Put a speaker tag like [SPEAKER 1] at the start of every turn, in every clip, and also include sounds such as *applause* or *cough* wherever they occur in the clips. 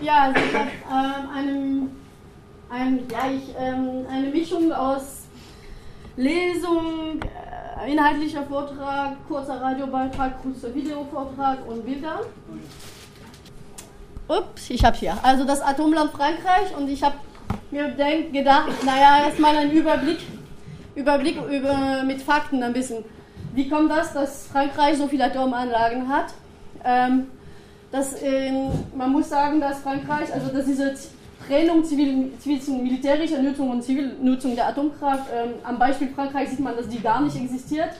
[SPEAKER 1] Ja, also ich habe ähm, eine, ein, ja, ähm, eine Mischung aus Lesung, äh, inhaltlicher Vortrag, kurzer Radiobeitrag, kurzer Videovortrag und Bildern. Ups, ich habe hier. Also das Atomland Frankreich und ich habe mir denk, gedacht, naja, erstmal ein Überblick, Überblick über, mit Fakten ein bisschen. Wie kommt das, dass Frankreich so viele Atomanlagen hat? Ähm, das, äh, man muss sagen, dass Frankreich, also dass diese Trennung zivil, zwischen militärischer Nutzung und Zivilnutzung der Atomkraft, ähm, am Beispiel Frankreich sieht man, dass die gar nicht existiert.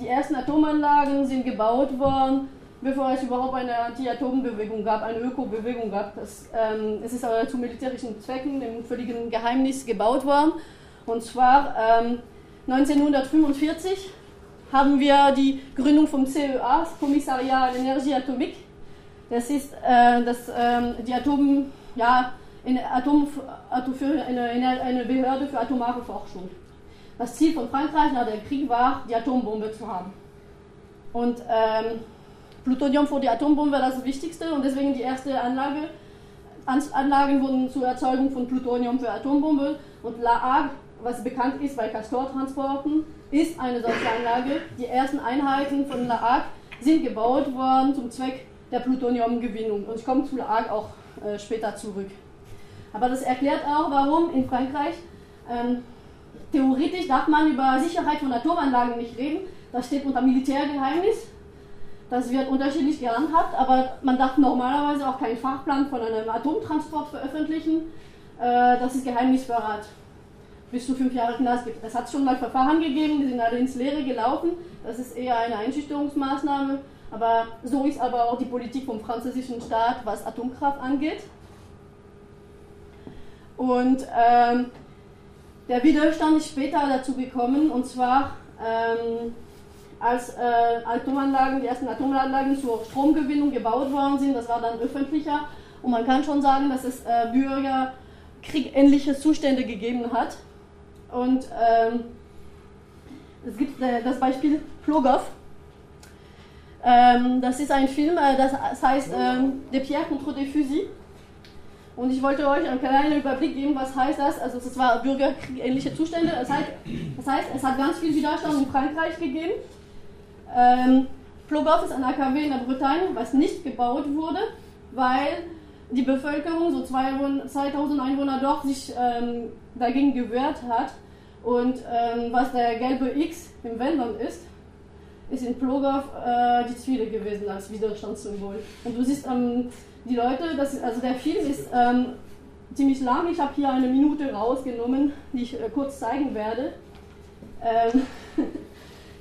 [SPEAKER 1] Die ersten Atomanlagen sind gebaut worden, bevor es überhaupt eine Anti-Atom-Bewegung gab, eine Öko-Bewegung gab. Das, ähm, es ist aber zu militärischen Zwecken im völligen Geheimnis gebaut worden. Und zwar ähm, 1945 haben wir die Gründung vom CEA, Kommissariat Energie Atomique. Das ist äh, das, äh, die Atom, ja, eine, Atom, eine, eine Behörde für atomare Forschung. Das Ziel von Frankreich nach dem Krieg war, die Atombombe zu haben. Und ähm, Plutonium für die Atombombe war das Wichtigste und deswegen die erste Anlage. Anlagen wurden zur Erzeugung von Plutonium für Atombombe und La Hague, was bekannt ist bei Castortransporten, ist eine solche Anlage. Die ersten Einheiten von La Hague sind gebaut worden zum Zweck der Plutoniumgewinnung und ich komme zu Hague auch äh, später zurück. Aber das erklärt auch, warum in Frankreich ähm, theoretisch darf man über Sicherheit von Atomanlagen nicht reden. Das steht unter Militärgeheimnis. Das wird unterschiedlich gehandhabt, aber man darf normalerweise auch keinen Fachplan von einem Atomtransport veröffentlichen. Äh, das ist Geheimnisverrat. Bis zu fünf Jahre Knast gibt. Es hat schon mal Verfahren gegeben, die sind alle ins Leere gelaufen. Das ist eher eine Einschüchterungsmaßnahme. Aber so ist aber auch die Politik vom französischen Staat, was Atomkraft angeht. Und ähm, der Widerstand ist später dazu gekommen, und zwar ähm, als äh, Atomanlagen, die ersten Atomanlagen zur Stromgewinnung gebaut worden sind, das war dann öffentlicher. Und man kann schon sagen, dass es äh, bürgerkriegähnliche Zustände gegeben hat. Und ähm, es gibt äh, das Beispiel Plogow. Ähm, das ist ein Film, äh, das heißt ähm, De Pierre contre des Fusils. Und ich wollte euch einen kleinen Überblick geben, was heißt das. Also es war bürgerkriegähnliche Zustände. Das heißt, das heißt, es hat ganz viel Widerstand in Frankreich gegeben. Ähm, Plogoff ist ein AKW in der Bretagne, was nicht gebaut wurde, weil die Bevölkerung, so 2000 Einwohner dort, sich ähm, dagegen gewehrt hat. Und ähm, was der gelbe X im Wäldern ist, ist in Plogow äh, die Zwiebel gewesen als Widerstandssymbol. Und du siehst ähm, die Leute, das, also der Film ist ähm, ziemlich lang. Ich habe hier eine Minute rausgenommen, die ich äh, kurz zeigen werde. Ähm, *laughs*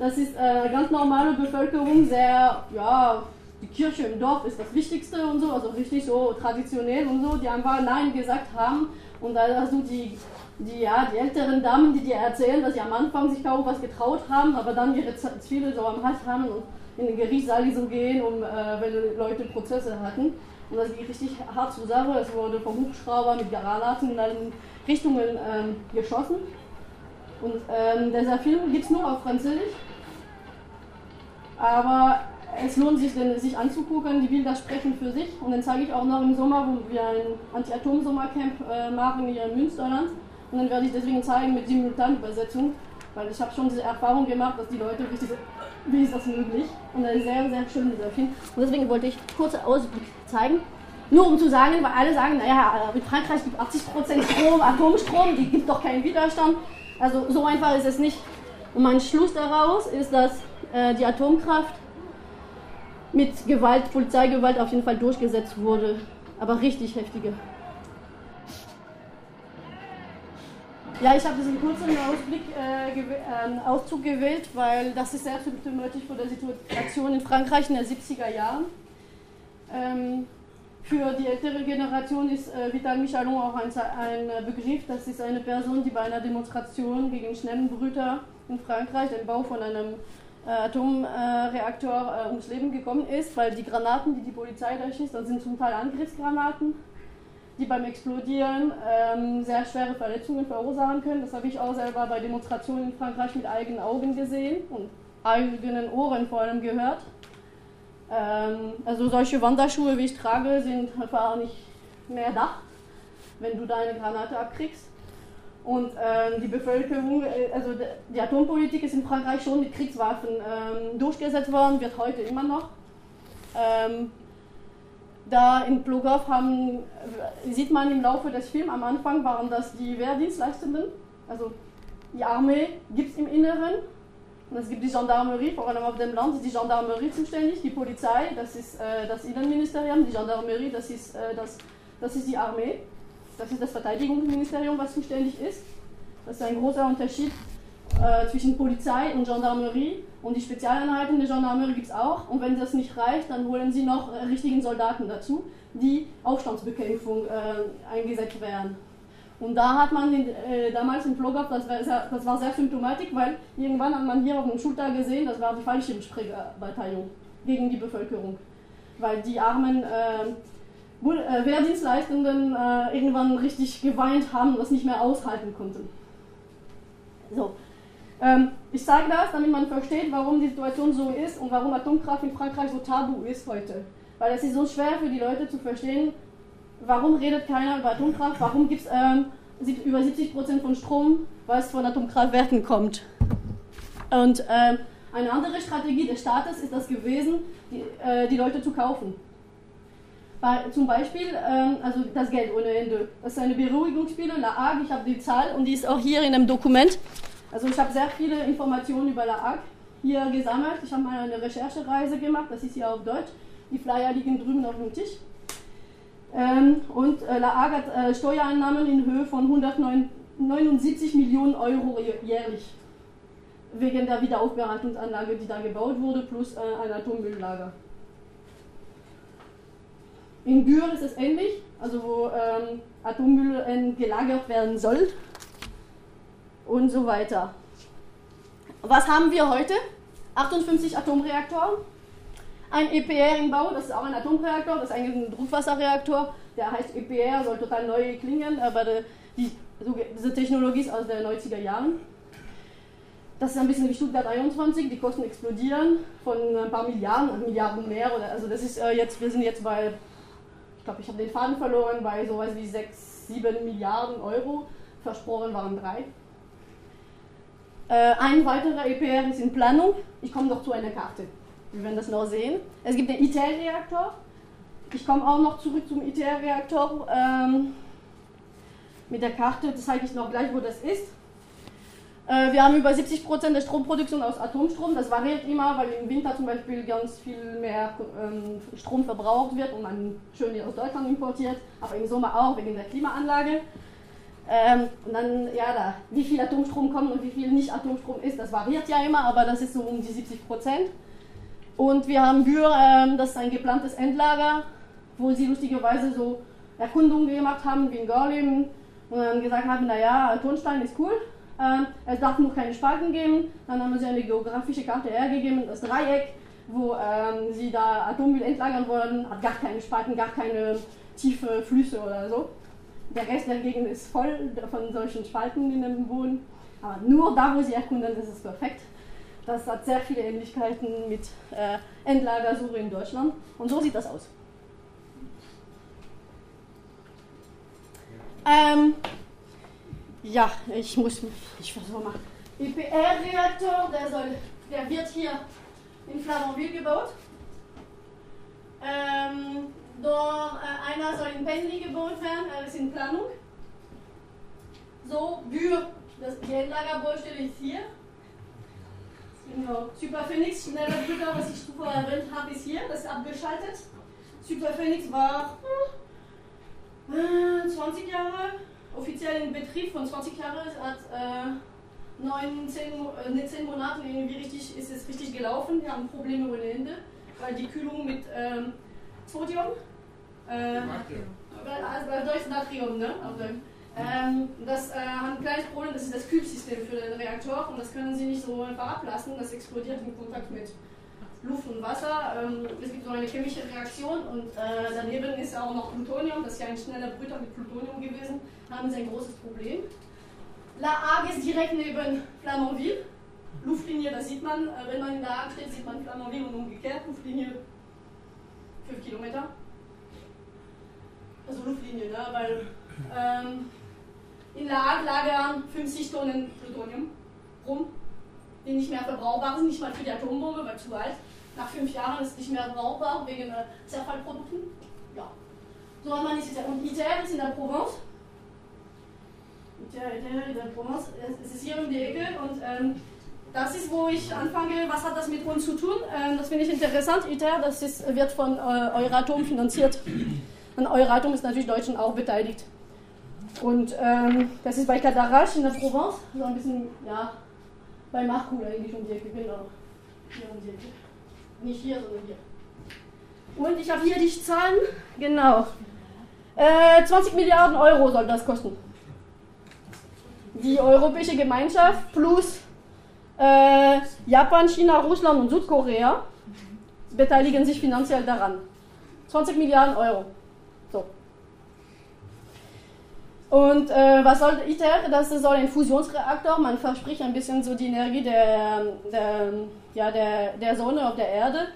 [SPEAKER 1] Das ist äh, ganz normale Bevölkerung, sehr, ja, die Kirche im Dorf ist das Wichtigste und so, also richtig so traditionell und so, die einfach Nein gesagt haben. Und da hast du die, die, ja, die älteren Damen, die dir erzählen, dass sie am Anfang sich kaum was getraut haben, aber dann ihre Zwiebel so am Hals haben und in den Gerichtssaal so gehen, um, äh, wenn Leute Prozesse hatten. Und das ging richtig hart zur Sache. Es wurde vom Hubschrauber mit Granaten in allen Richtungen ähm, geschossen. Und ähm, dieser Film gibt es nur auf Französisch. Aber es lohnt sich, denn, sich anzugucken. Die Bilder sprechen für sich. Und dann zeige ich auch noch im Sommer, wo wir ein Anti-Atom-Sommercamp äh, machen hier in Münsterland. Und dann werde ich deswegen zeigen mit Simultanübersetzung, weil ich habe schon diese Erfahrung gemacht, dass die Leute richtig so, wie ist das möglich? Und ist sehr, sehr schön, dieser Film. Und deswegen wollte ich kurze Ausblick zeigen. Nur um zu sagen, weil alle sagen, naja, mit Frankreich gibt 80% Strom, Atomstrom, die gibt doch keinen Widerstand. Also so einfach ist es nicht. Und mein Schluss daraus ist, dass äh, die Atomkraft mit Gewalt, Polizeigewalt auf jeden Fall durchgesetzt wurde. Aber richtig heftige. Ja, ich habe diesen kurzen Ausblick, äh, äh, Auszug gewählt, weil das ist sehr symptomatisch für die Situation in Frankreich in den 70er Jahren. Ähm, für die ältere Generation ist äh, Vital Michalon auch ein, ein, Begriff. Das ist eine Person, die bei einer Demonstration gegen Schnellenbrüter in Frankreich, den Bau von einem äh, Atomreaktor äh, ums Leben gekommen ist, weil die Granaten, die die Polizei da schießt, das sind zum Teil Angriffsgranaten, die beim Explodieren ähm, sehr schwere Verletzungen verursachen können. Das habe ich auch selber bei Demonstrationen in Frankreich mit eigenen Augen gesehen und eigenen Ohren vor allem gehört. Ähm, also solche Wanderschuhe, wie ich trage, sind einfach nicht, mehr Dach, wenn du deine Granate abkriegst. Und ähm, die Bevölkerung, äh, also die Atompolitik ist in Frankreich schon mit Kriegswaffen ähm, durchgesetzt worden, wird heute immer noch. Da in Plogow haben, äh, sieht man im Laufe des Films, am Anfang waren das die Wehrdienstleistenden, also die Armee gibt es im Inneren und es gibt die Gendarmerie, vor allem auf dem Land ist die Gendarmerie zuständig, die Polizei, das ist äh, das Innenministerium, die Gendarmerie, das ist, äh, das, das ist die Armee. Das ist das Verteidigungsministerium, was zuständig ist. Das ist ein großer Unterschied äh, zwischen Polizei und Gendarmerie. Und die Spezialeinheiten der Gendarmerie gibt es auch. Und wenn das nicht reicht, dann holen sie noch äh, richtigen Soldaten dazu, die Aufstandsbekämpfung äh, eingesetzt werden. Und da hat man den, äh, damals im gehabt, das das war sehr symptomatisch, weil irgendwann hat man hier auf dem Schulter gesehen, das war die Fallschirmspringerbataillon gegen die Bevölkerung. Weil die armen äh, äh, Wehrdienstleistenden äh, irgendwann richtig geweint haben und das nicht mehr aushalten konnten. So. Ähm, ich sage das, damit man versteht, warum die Situation so ist und warum Atomkraft in Frankreich so tabu ist heute. Weil es ist so schwer für die Leute zu verstehen, warum redet keiner über Atomkraft, warum gibt es ähm, über 70% von Strom, was von Atomkraftwerken kommt. Und ähm, eine andere Strategie des Staates ist das gewesen, die, äh, die Leute zu kaufen. Zum Beispiel, ähm, also das Geld ohne Ende. Das ist eine Beruhigungsspiele, La Hague, ich habe die Zahl und die ist auch hier in einem Dokument. Also ich habe sehr viele Informationen über La Hague hier gesammelt. Ich habe mal eine Recherchereise gemacht, das ist hier auf Deutsch. Die Flyer liegen drüben auf dem Tisch. Ähm, und äh, La Hague hat äh, Steuereinnahmen in Höhe von 179 Millionen Euro jährlich. Wegen der Wiederaufbereitungsanlage, die da gebaut wurde, plus äh, ein Atommülllager. In Büren ist es ähnlich, also wo ähm, Atommüll gelagert werden soll und so weiter. Was haben wir heute? 58 Atomreaktoren, ein EPR im Bau, das ist auch ein Atomreaktor, das ist eigentlich ein Druckwasserreaktor, der heißt EPR, soll total neu klingen, aber die, diese Technologie ist aus den 90er Jahren. Das ist ein bisschen wie Stuttgart 21, die Kosten explodieren von ein paar Milliarden, Milliarden mehr. Oder, also das ist äh, jetzt, wir sind jetzt bei ich glaube, ich habe den Faden verloren bei sowas wie 6, 7 Milliarden Euro. Versprochen waren drei. Äh, ein weiterer EPR ist in Planung. Ich komme noch zu einer Karte. Wir werden das noch sehen. Es gibt den ITER-Reaktor. Ich komme auch noch zurück zum ITER-Reaktor. Ähm, mit der Karte zeige ich noch gleich, wo das ist. Äh, wir haben über 70 Prozent der Stromproduktion aus Atomstrom. Das variiert immer, weil im Winter zum Beispiel ganz viel mehr ähm, Strom verbraucht wird und man schön aus Deutschland importiert, aber im Sommer auch wegen der Klimaanlage. Ähm, und dann, ja, da, wie viel Atomstrom kommt und wie viel nicht Atomstrom ist, das variiert ja immer, aber das ist so um die 70 Prozent. Und wir haben Bühr, ähm, das ist ein geplantes Endlager, wo sie lustigerweise so Erkundungen gemacht haben wie in Gorleben und dann gesagt haben, naja, Tonstein ist cool, ähm, es darf nur keine Spalten geben. Dann haben sie eine geografische Karte hergegeben, das Dreieck, wo ähm, sie da Atommüll entlagern wollen, hat gar keine Spalten, gar keine tiefe Flüsse oder so. Der Rest der Gegend ist voll von solchen Spalten in dem Boden. Aber nur da, wo sie erkunden, ist es perfekt. Das hat sehr viele Ähnlichkeiten mit äh, Endlagersuche in Deutschland. Und so sieht das aus. Ähm, ja, ich muss ich versuche mal. IPR-Reaktor, der, der wird hier in Flamanville gebaut. Ähm, dort, äh, einer soll in Penly gebaut werden, er ist in Planung. So, Bür, das, Endlagerbaustelle ist hier. Genau. Super Phoenix, schneller Brüder, was ich zuvor erwähnt habe, ist hier, das ist abgeschaltet. Super Phoenix war äh, 20 Jahre offiziell in Betrieb von 20 Jahren, hat äh, 9, 10, äh, 10 Monate irgendwie richtig, ist es richtig gelaufen. Wir haben Probleme ohne Ende, weil die Kühlung mit ähm, Sodium, äh, also Deutsch Natrium, ne? Ähm, das äh, hat ein kleines Problem, das ist das Kühlsystem für den Reaktor und das können Sie nicht so einfach ablassen, das explodiert in Kontakt mit Luft und Wasser. Ähm, es gibt so eine chemische Reaktion und äh, daneben ist auch noch Plutonium, das ist ja ein schneller Brüter mit Plutonium gewesen, da haben sie ein großes Problem. La Hague ist direkt neben Flamanville. Luftlinie, das sieht man, äh, wenn man in La Hague steht, sieht man Flamanville und umgekehrt, Luftlinie 5 Kilometer. Also Luftlinie, ne? weil ähm, in La Hague lagern 50 Tonnen Plutonium rum, die nicht mehr verbrauchbar sind, nicht mal für die Atombombe, weil zu alt. Nach fünf Jahren ist es nicht mehr brauchbar wegen äh, Zerfallprodukten. Ja. So hat man nicht gesagt. Und ITER ist in der Provence. ITER, ITER in der Provence. Es ist hier um die Ecke und ähm, das ist, wo ich anfange, was hat das mit uns zu tun? Ähm, das finde ich interessant. ITER, das ist, wird von äh, Euratom finanziert. Und Euratom ist natürlich Deutschen auch beteiligt. Und ähm, das ist bei Cadarache in der Provence, so ein bisschen, ja, bei Marcoule eigentlich um die Ecke, genau. Hier um die Ecke. Nicht hier, sondern hier. Und ich habe hier die Zahlen, genau. Äh, 20 Milliarden Euro soll das kosten. Die Europäische Gemeinschaft plus äh, Japan, China, Russland und Südkorea beteiligen sich finanziell daran. 20 Milliarden Euro. So. Und äh, was soll ITER? Das soll ein Fusionsreaktor. Man verspricht ein bisschen so die Energie der, der, ja, der, der Sonne auf der Erde.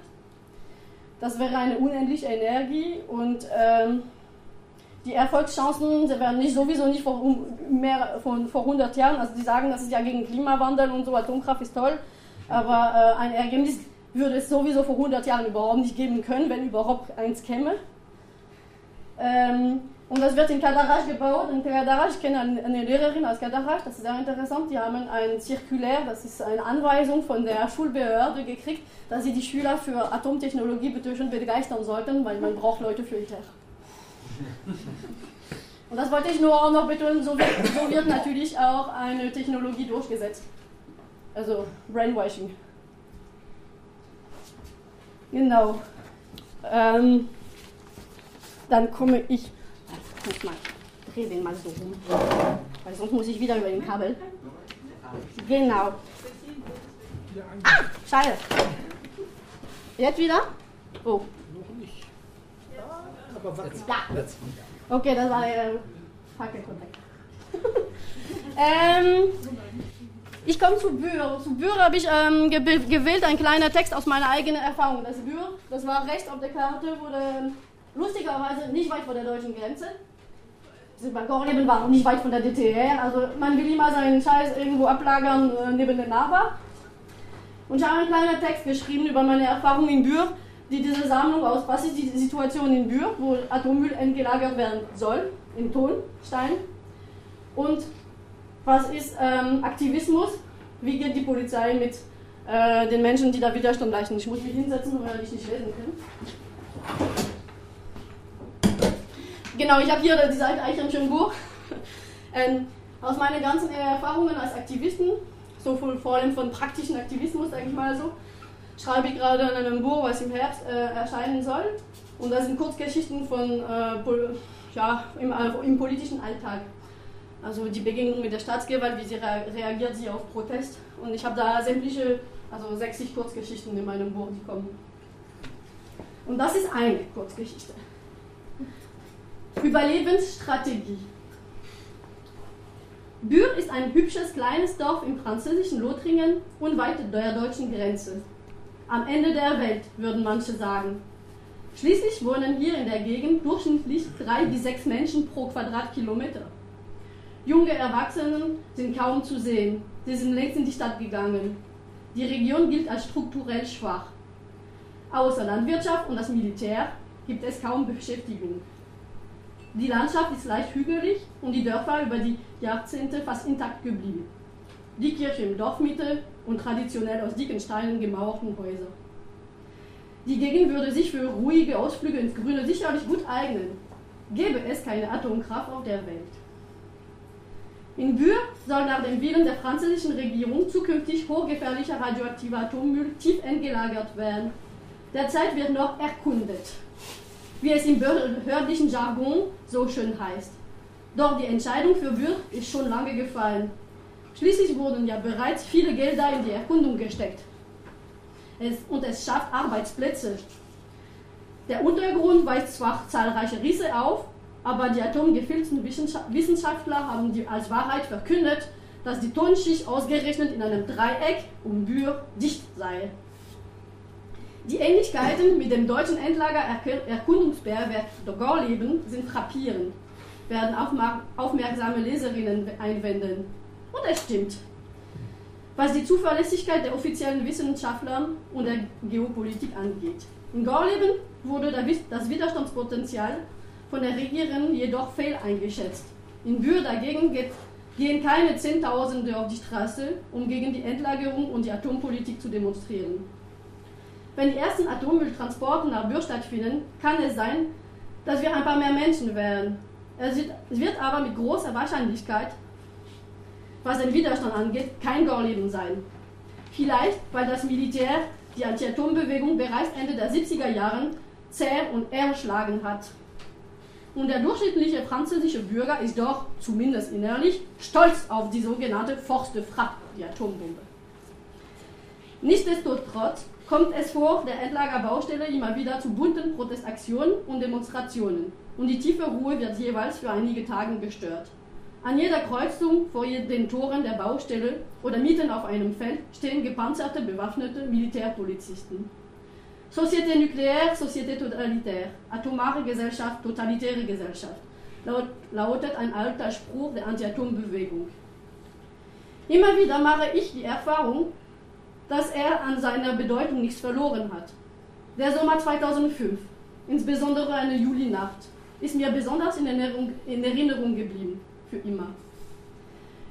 [SPEAKER 1] Das wäre eine unendliche Energie und ähm, die Erfolgschancen sie werden nicht sowieso nicht vor, mehr von vor 100 Jahren. Also die sagen, das ist ja gegen Klimawandel und so, Atomkraft ist toll, aber äh, ein Ergebnis würde es sowieso vor 100 Jahren überhaupt nicht geben können, wenn überhaupt eins käme. Ähm, und das wird in Kadarash gebaut. In Kadarash, ich kenne eine Lehrerin aus Kadarash, das ist sehr interessant. Die haben ein Zirkulär, das ist eine Anweisung von der Schulbehörde gekriegt, dass sie die Schüler für Atomtechnologie begeistern sollten, weil man braucht Leute für ITER. *laughs* Und das wollte ich nur auch noch betonen, so wird, so wird natürlich auch eine Technologie durchgesetzt. Also Brainwashing. Genau. Ähm, dann komme ich muss mal, dreh den mal so rum. Weil sonst muss ich wieder über den Kabel. Genau. Ah, Scheiße. Jetzt wieder? Oh. Noch nicht. Aber was? Ja. Okay, das war der Fackelkontakt. *laughs* ähm, ich komme zu Bür. Zu Bür habe ich ähm, gewählt, ein kleiner Text aus meiner eigenen Erfahrung. Das Bür, das war rechts auf der Karte, wurde lustigerweise nicht weit vor der deutschen Grenze. Gorleben war nicht weit von der DDR, also man will immer seinen Scheiß irgendwo ablagern äh, neben den Nachbar. Und ich habe einen kleinen Text geschrieben über meine Erfahrung in Bür, die diese Sammlung aus, was ist die Situation in Bür, wo Atommüll entgelagert werden soll, in Tonstein. Und was ist ähm, Aktivismus, wie geht die Polizei mit äh, den Menschen, die da Widerstand leisten. Ich muss mich hinsetzen, weil ich nicht lesen kann. Genau, ich habe hier die Seite eigentlich ein schönes Buch. Ähm, aus meinen ganzen Erfahrungen als Aktivisten, so vor allem von praktischen Aktivismus, sage ich mal so, schreibe ich gerade an einem Buch, was im Herbst äh, erscheinen soll. Und das sind Kurzgeschichten von, äh, ja, im, äh, im, politischen Alltag. Also die Begegnung mit der Staatsgewalt, wie sie rea reagiert sie auf Protest. Und ich habe da sämtliche, also 60 Kurzgeschichten in meinem Buch, die kommen. Und das ist eine Kurzgeschichte. Überlebensstrategie. Bür ist ein hübsches kleines Dorf im französischen Lothringen unweit der deutschen Grenze. Am Ende der Welt, würden manche sagen. Schließlich wohnen hier in der Gegend durchschnittlich drei bis sechs Menschen pro Quadratkilometer. Junge Erwachsene sind kaum zu sehen. Sie sind längst in die Stadt gegangen. Die Region gilt als strukturell schwach. Außer Landwirtschaft und das Militär gibt es kaum Beschäftigung. Die Landschaft ist leicht hügelig und die Dörfer über die Jahrzehnte fast intakt geblieben. Die Kirche im Dorfmitte und traditionell aus dicken Steinen gemauerten Häuser. Die Gegend würde sich für ruhige Ausflüge ins Grüne sicherlich gut eignen, gäbe es keine Atomkraft auf der Welt. In Bure soll nach dem Willen der französischen Regierung zukünftig hochgefährlicher radioaktiver Atommüll tief entgelagert werden. Derzeit wird noch erkundet wie es im behördlichen Jargon so schön heißt. Doch die Entscheidung für Würth ist schon lange gefallen. Schließlich wurden ja bereits viele Gelder in die Erkundung gesteckt. Es, und es schafft Arbeitsplätze. Der Untergrund weist zwar zahlreiche Risse auf, aber die atomgefilzten Wissenschaftler haben als Wahrheit verkündet, dass die Tonschicht ausgerechnet in einem Dreieck um Bür dicht sei. Die Ähnlichkeiten mit dem deutschen Endlager Erkundungsbergwerk Gorleben sind frappierend, werden aufmerksame Leserinnen einwenden. Und es stimmt. Was die Zuverlässigkeit der offiziellen Wissenschaftler und der Geopolitik angeht. In Gorleben wurde das Widerstandspotenzial von der Regierung jedoch fehl eingeschätzt. In Bühr dagegen geht, gehen keine Zehntausende auf die Straße, um gegen die Endlagerung und die Atompolitik zu demonstrieren. Wenn die ersten Atommülltransporte nach Bühr stattfinden, kann es sein, dass wir ein paar mehr Menschen werden. Es wird aber mit großer Wahrscheinlichkeit, was den Widerstand angeht, kein Gorleben sein. Vielleicht, weil das Militär die Anti-Atom-Bewegung bereits Ende der 70er Jahre zäh und erschlagen hat. Und der durchschnittliche französische Bürger ist doch, zumindest innerlich, stolz auf die sogenannte Force de Frappe, die Atombombe. Nichtsdestotrotz kommt es vor der Endlagerbaustelle immer wieder zu bunten Protestaktionen und Demonstrationen und die tiefe Ruhe wird jeweils für einige Tage gestört. An jeder Kreuzung vor den Toren der Baustelle oder mitten auf einem Feld stehen gepanzerte, bewaffnete Militärpolizisten. Société nucléaire, Société totalitaire, atomare Gesellschaft, totalitäre Gesellschaft, lautet ein alter Spruch der Anti-Atom-Bewegung. Immer wieder mache ich die Erfahrung, dass er an seiner Bedeutung nichts verloren hat. Der Sommer 2005, insbesondere eine Julinacht, ist mir besonders in Erinnerung, in Erinnerung geblieben, für immer.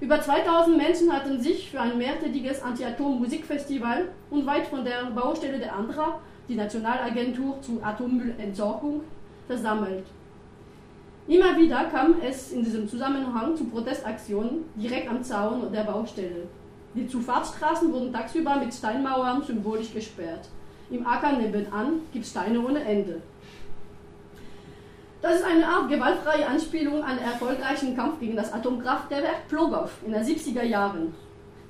[SPEAKER 1] Über 2000 Menschen hatten sich für ein mehrtägiges Anti-Atom-Musikfestival und weit von der Baustelle der ANDRA, die Nationalagentur zur Atommüllentsorgung, versammelt. Immer wieder kam es in diesem Zusammenhang zu Protestaktionen direkt am Zaun der Baustelle. Die Zufahrtsstraßen wurden tagsüber mit Steinmauern symbolisch gesperrt. Im Acker nebenan gibt es Steine ohne Ende. Das ist eine Art gewaltfreie Anspielung an den erfolgreichen Kampf gegen das Atomkraftwerk Plogow in den 70er Jahren.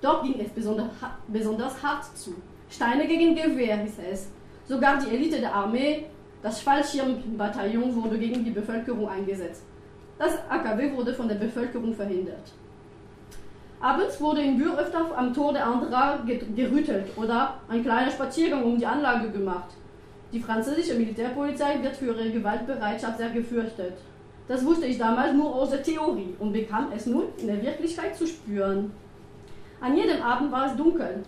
[SPEAKER 1] Dort ging es besonders, besonders hart zu. Steine gegen Gewehr hieß es. Sogar die Elite der Armee, das Fallschirmbataillon, wurde gegen die Bevölkerung eingesetzt. Das AKW wurde von der Bevölkerung verhindert. Abends wurde in Bühr öfter am Tor der Andra gerüttelt oder ein kleiner Spaziergang um die Anlage gemacht. Die französische Militärpolizei wird für ihre Gewaltbereitschaft sehr gefürchtet. Das wusste ich damals nur aus der Theorie und bekam es nun in der Wirklichkeit zu spüren. An jedem Abend war es dunkel.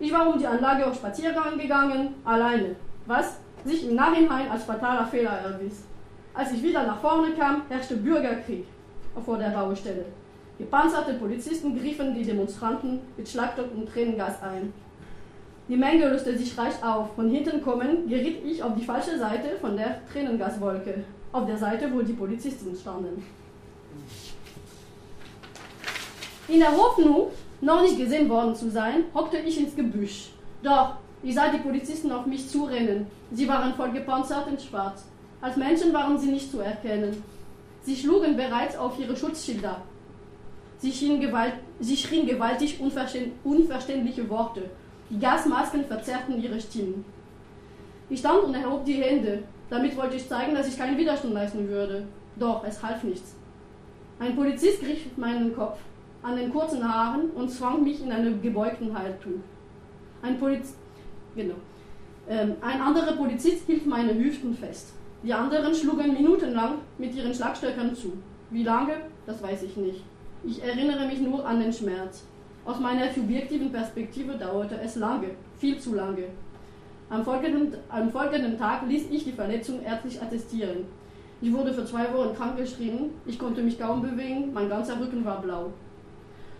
[SPEAKER 1] Ich war um die Anlage auf Spaziergang gegangen, alleine, was sich im Nachhinein als fataler Fehler erwies. Als ich wieder nach vorne kam, herrschte Bürgerkrieg vor der Baustelle. Gepanzerte Polizisten griffen die Demonstranten mit Schlagstock und Tränengas ein. Die Menge löste sich reich auf. Von hinten kommen geriet ich auf die falsche Seite von der Tränengaswolke, auf der Seite, wo die Polizisten standen. In der Hoffnung, noch nicht gesehen worden zu sein, hockte ich ins Gebüsch. Doch, ich sah die Polizisten auf mich zurennen. Sie waren voll gepanzert und schwarz. Als Menschen waren sie nicht zu erkennen. Sie schlugen bereits auf ihre Schutzschilder. Sie, schrien gewaltig unverständliche Worte. Die Gasmasken verzerrten ihre Stimmen. Ich stand und erhob die Hände. Damit wollte ich zeigen, dass ich keinen Widerstand leisten würde. Doch, es half nichts. Ein Polizist griff meinen Kopf an den kurzen Haaren und zwang mich in eine gebeugten Haltung. Ein, Poliz genau. Ähm, ein anderer Polizist hielt meine Hüften fest. Die anderen schlugen minutenlang mit ihren Schlagstöckern zu. Wie lange, das weiß ich nicht. Ich erinnere mich nur an den Schmerz. Aus meiner subjektiven Perspektive dauerte es lange, viel zu lange. Am folgenden, am folgenden Tag ließ ich die Verletzung ärztlich attestieren. Ich wurde für zwei Wochen krankgeschrieben, ich konnte mich kaum bewegen, mein ganzer Rücken war blau.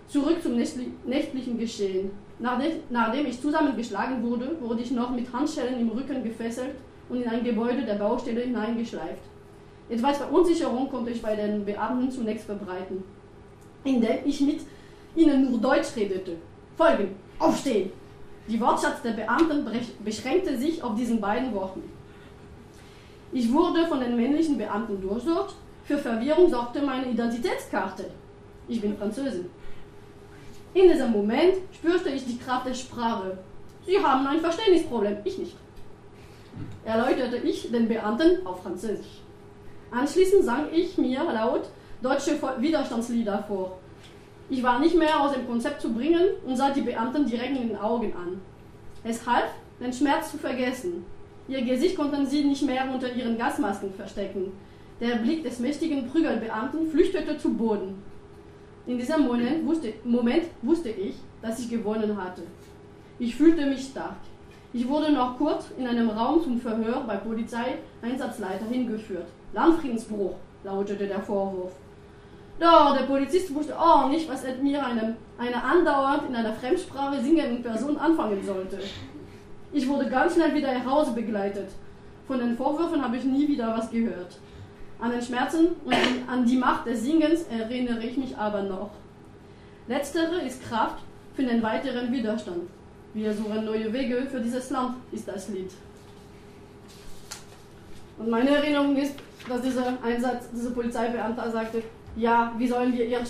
[SPEAKER 1] Zurück zum nächtlichen Geschehen. Nachdem ich zusammengeschlagen wurde, wurde ich noch mit Handschellen im Rücken gefesselt und in ein Gebäude der Baustelle hineingeschleift. Etwas Verunsicherung konnte ich bei den Beamten zunächst verbreiten indem ich mit ihnen nur Deutsch redete. Folgen, aufstehen. Die Wortschatz der Beamten beschränkte sich auf diesen beiden Worten. Ich wurde von den männlichen Beamten durchsucht. Für Verwirrung sorgte meine Identitätskarte. Ich bin Französin. In diesem Moment spürte ich die Kraft der Sprache. Sie haben ein Verständnisproblem, ich nicht. Erläuterte ich den Beamten auf Französisch. Anschließend sang ich mir laut deutsche Widerstandslieder vor. Ich war nicht mehr aus dem Konzept zu bringen und sah die Beamten direkt in den Augen an. Es half, den Schmerz zu vergessen. Ihr Gesicht konnten sie nicht mehr unter ihren Gasmasken verstecken. Der Blick des mächtigen Prügelbeamten flüchtete zu Boden. In diesem Moment wusste, Moment wusste ich, dass ich gewonnen hatte. Ich fühlte mich stark. Ich wurde noch kurz in einem Raum zum Verhör bei Polizeieinsatzleiter hingeführt. Landfriedensbruch, lautete der Vorwurf. Doch, der Polizist wusste auch nicht, was er mir eine, eine andauernd in einer Fremdsprache singenden Person anfangen sollte. Ich wurde ganz schnell wieder nach Hause begleitet. Von den Vorwürfen habe ich nie wieder was gehört. An den Schmerzen und an die Macht des Singens erinnere ich mich aber noch. Letztere ist Kraft für den weiteren Widerstand. Wir suchen neue Wege für dieses Land, ist das Lied. Und meine Erinnerung ist, dass dieser Einsatz, dieser Polizeibeamter sagte, ja, wie sollen wir ihr,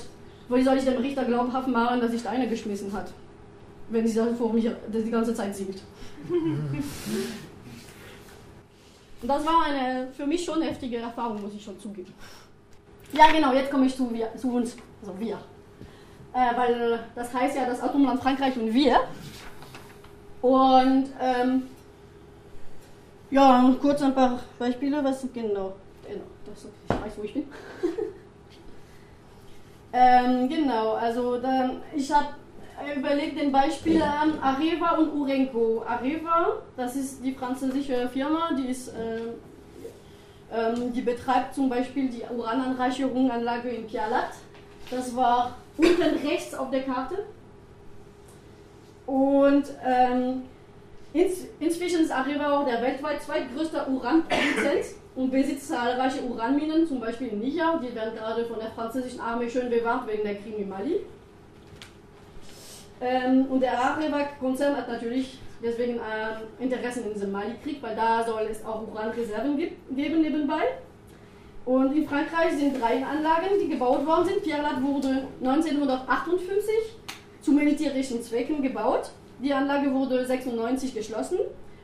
[SPEAKER 1] wie soll ich dem Richter glaubhaft machen, dass sie Steine geschmissen hat, wenn sie da vor mir die ganze Zeit singt. Und *laughs* das war eine für mich schon heftige Erfahrung, muss ich schon zugeben. Ja, genau, jetzt komme ich zu, wir, zu uns, also wir. Äh, weil das heißt ja das Atomland Frankreich und wir. Und ähm, ja, kurz ein paar Beispiele, was genau, genau, das, ich weiß, wo ich bin. *laughs* ähm, genau, also dann, ich habe überlegt den Beispiel an Areva und Urenco. Areva, das ist die französische Firma, die ist äh, ähm, die betreibt zum Beispiel die Urananreicherungsanlage in Pialat. Das war unten rechts auf der Karte. Und ähm, inzwischen ist Areva auch der weltweit zweitgrößte Uranproduzent und besitzt zahlreiche Uranminen, zum Beispiel in Niger. Die werden gerade von der französischen Armee schön bewahrt wegen der Krieg in Mali. Ähm, und der Areva-Konzern hat natürlich deswegen äh, Interessen in diesem Mali-Krieg, weil da soll es auch Uranreserven geben nebenbei. Und in Frankreich sind drei Anlagen, die gebaut worden sind. Pierlat wurde 1958 zu militärischen Zwecken gebaut. Die Anlage wurde 96 geschlossen.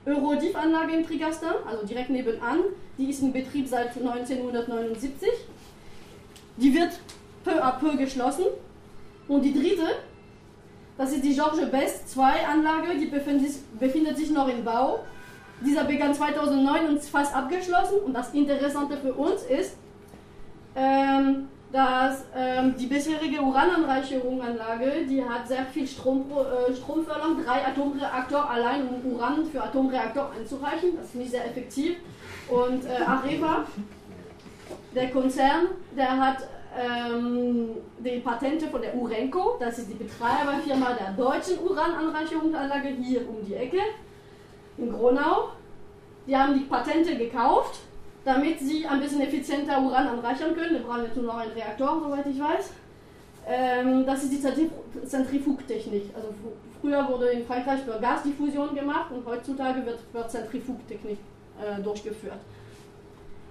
[SPEAKER 1] Eurodiv-Anlage in Trigastin, also direkt nebenan, die ist in Betrieb seit 1979. Die wird peu à peu geschlossen. Und die dritte, das ist die Georges Best 2 Anlage, die befindet sich noch im Bau. Dieser begann 2009 und ist fast abgeschlossen. Und das Interessante für uns ist, ähm, dass ähm, die bisherige Urananreicherungsanlage, die hat sehr viel Strom, äh, Strom drei Atomreaktoren allein, um Uran für Atomreaktor einzureichen. Das ist nicht sehr effektiv. Und äh, Areva, der Konzern, der hat ähm, die Patente von der Urenco, das ist die Betreiberfirma der deutschen Urananreicherungsanlage hier um die Ecke in Gronau. Die haben die Patente gekauft, damit sie ein bisschen effizienter Uran anreichern können. Wir brauchen jetzt nur noch einen Reaktor, soweit ich weiß. Ähm, das ist die Zentrifugtechnik. Also früher wurde in Frankreich für Gasdiffusion gemacht und heutzutage wird für Zentrifugtechnik äh, durchgeführt.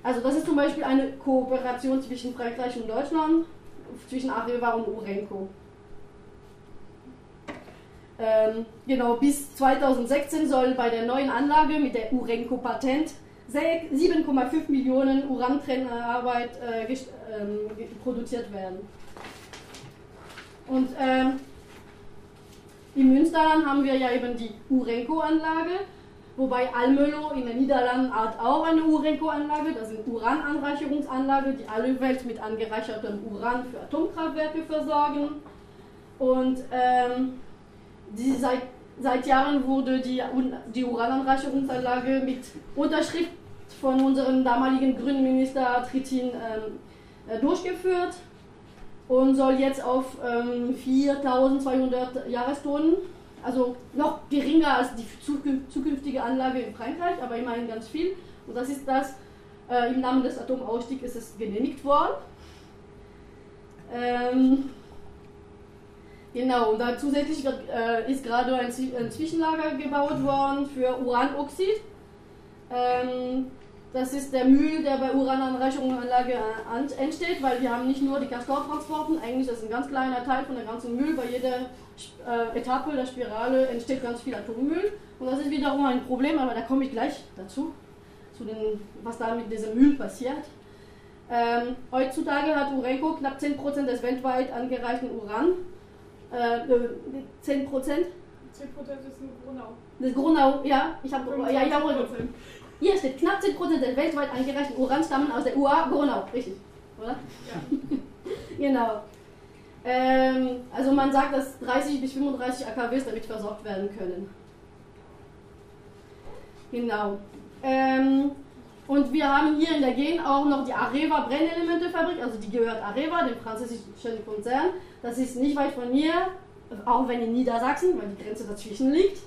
[SPEAKER 1] Also das ist zum Beispiel eine Kooperation zwischen Frankreich und Deutschland, zwischen Areva und Urenco. Ähm, genau, bis 2016 soll bei der neuen Anlage mit der Urenco-Patent 7,5 Millionen Urantrennarbeit äh, äh, produziert werden. Und ähm, in Münsterland haben wir ja eben die Urenco-Anlage Wobei Almelo in den Niederlanden hat auch eine Urenco-Anlage, das eine Urananreicherungsanlage, die alle Welt mit angereichertem Uran für Atomkraftwerke versorgen. Und ähm, die seit, seit Jahren wurde die, die Urananreicherungsanlage mit Unterschrift von unserem damaligen grünen Minister Trittin ähm, äh, durchgeführt und soll jetzt auf ähm, 4200 Jahrestonnen also noch geringer als die zukünftige Anlage in Frankreich, aber immerhin ganz viel. Und das ist das, äh, im Namen des Atomausstiegs ist es genehmigt worden. Ähm, genau, und dann zusätzlich äh, ist gerade ein, ein, Zwischenlager gebaut worden für Uranoxid. Ähm, das ist der Müll, der bei Urananreicherungsanlage äh, entsteht, weil wir haben nicht nur die Castortransporten, eigentlich ist das ein ganz kleiner Teil von der ganzen Müll. Bei jeder äh, Etappe der Spirale entsteht ganz viel Atommüll. Und das ist wiederum ein Problem, aber da komme ich gleich dazu, zu den, was da mit diesem Müll passiert. Ähm, heutzutage hat Urenco knapp 10% des weltweit angereichten Uran. Äh, 10%,
[SPEAKER 2] 10% ist nur Gronau.
[SPEAKER 1] Das Gronau, ja, ich habe ja, ich hab
[SPEAKER 2] 25%.
[SPEAKER 1] Hier steht, knapp 10% der weltweit eingereichten Uran stammen aus der UA Gronau. Richtig, oder?
[SPEAKER 2] Ja. *laughs*
[SPEAKER 1] Genau. Ähm, also man sagt, dass 30 bis 35 AKWs damit versorgt werden können. Genau. Ähm, und wir haben hier in der Gegend auch noch die Areva Brennelementefabrik, also die gehört Areva, dem französischen Konzern. Das ist nicht weit von hier, auch wenn in Niedersachsen, weil die Grenze dazwischen liegt.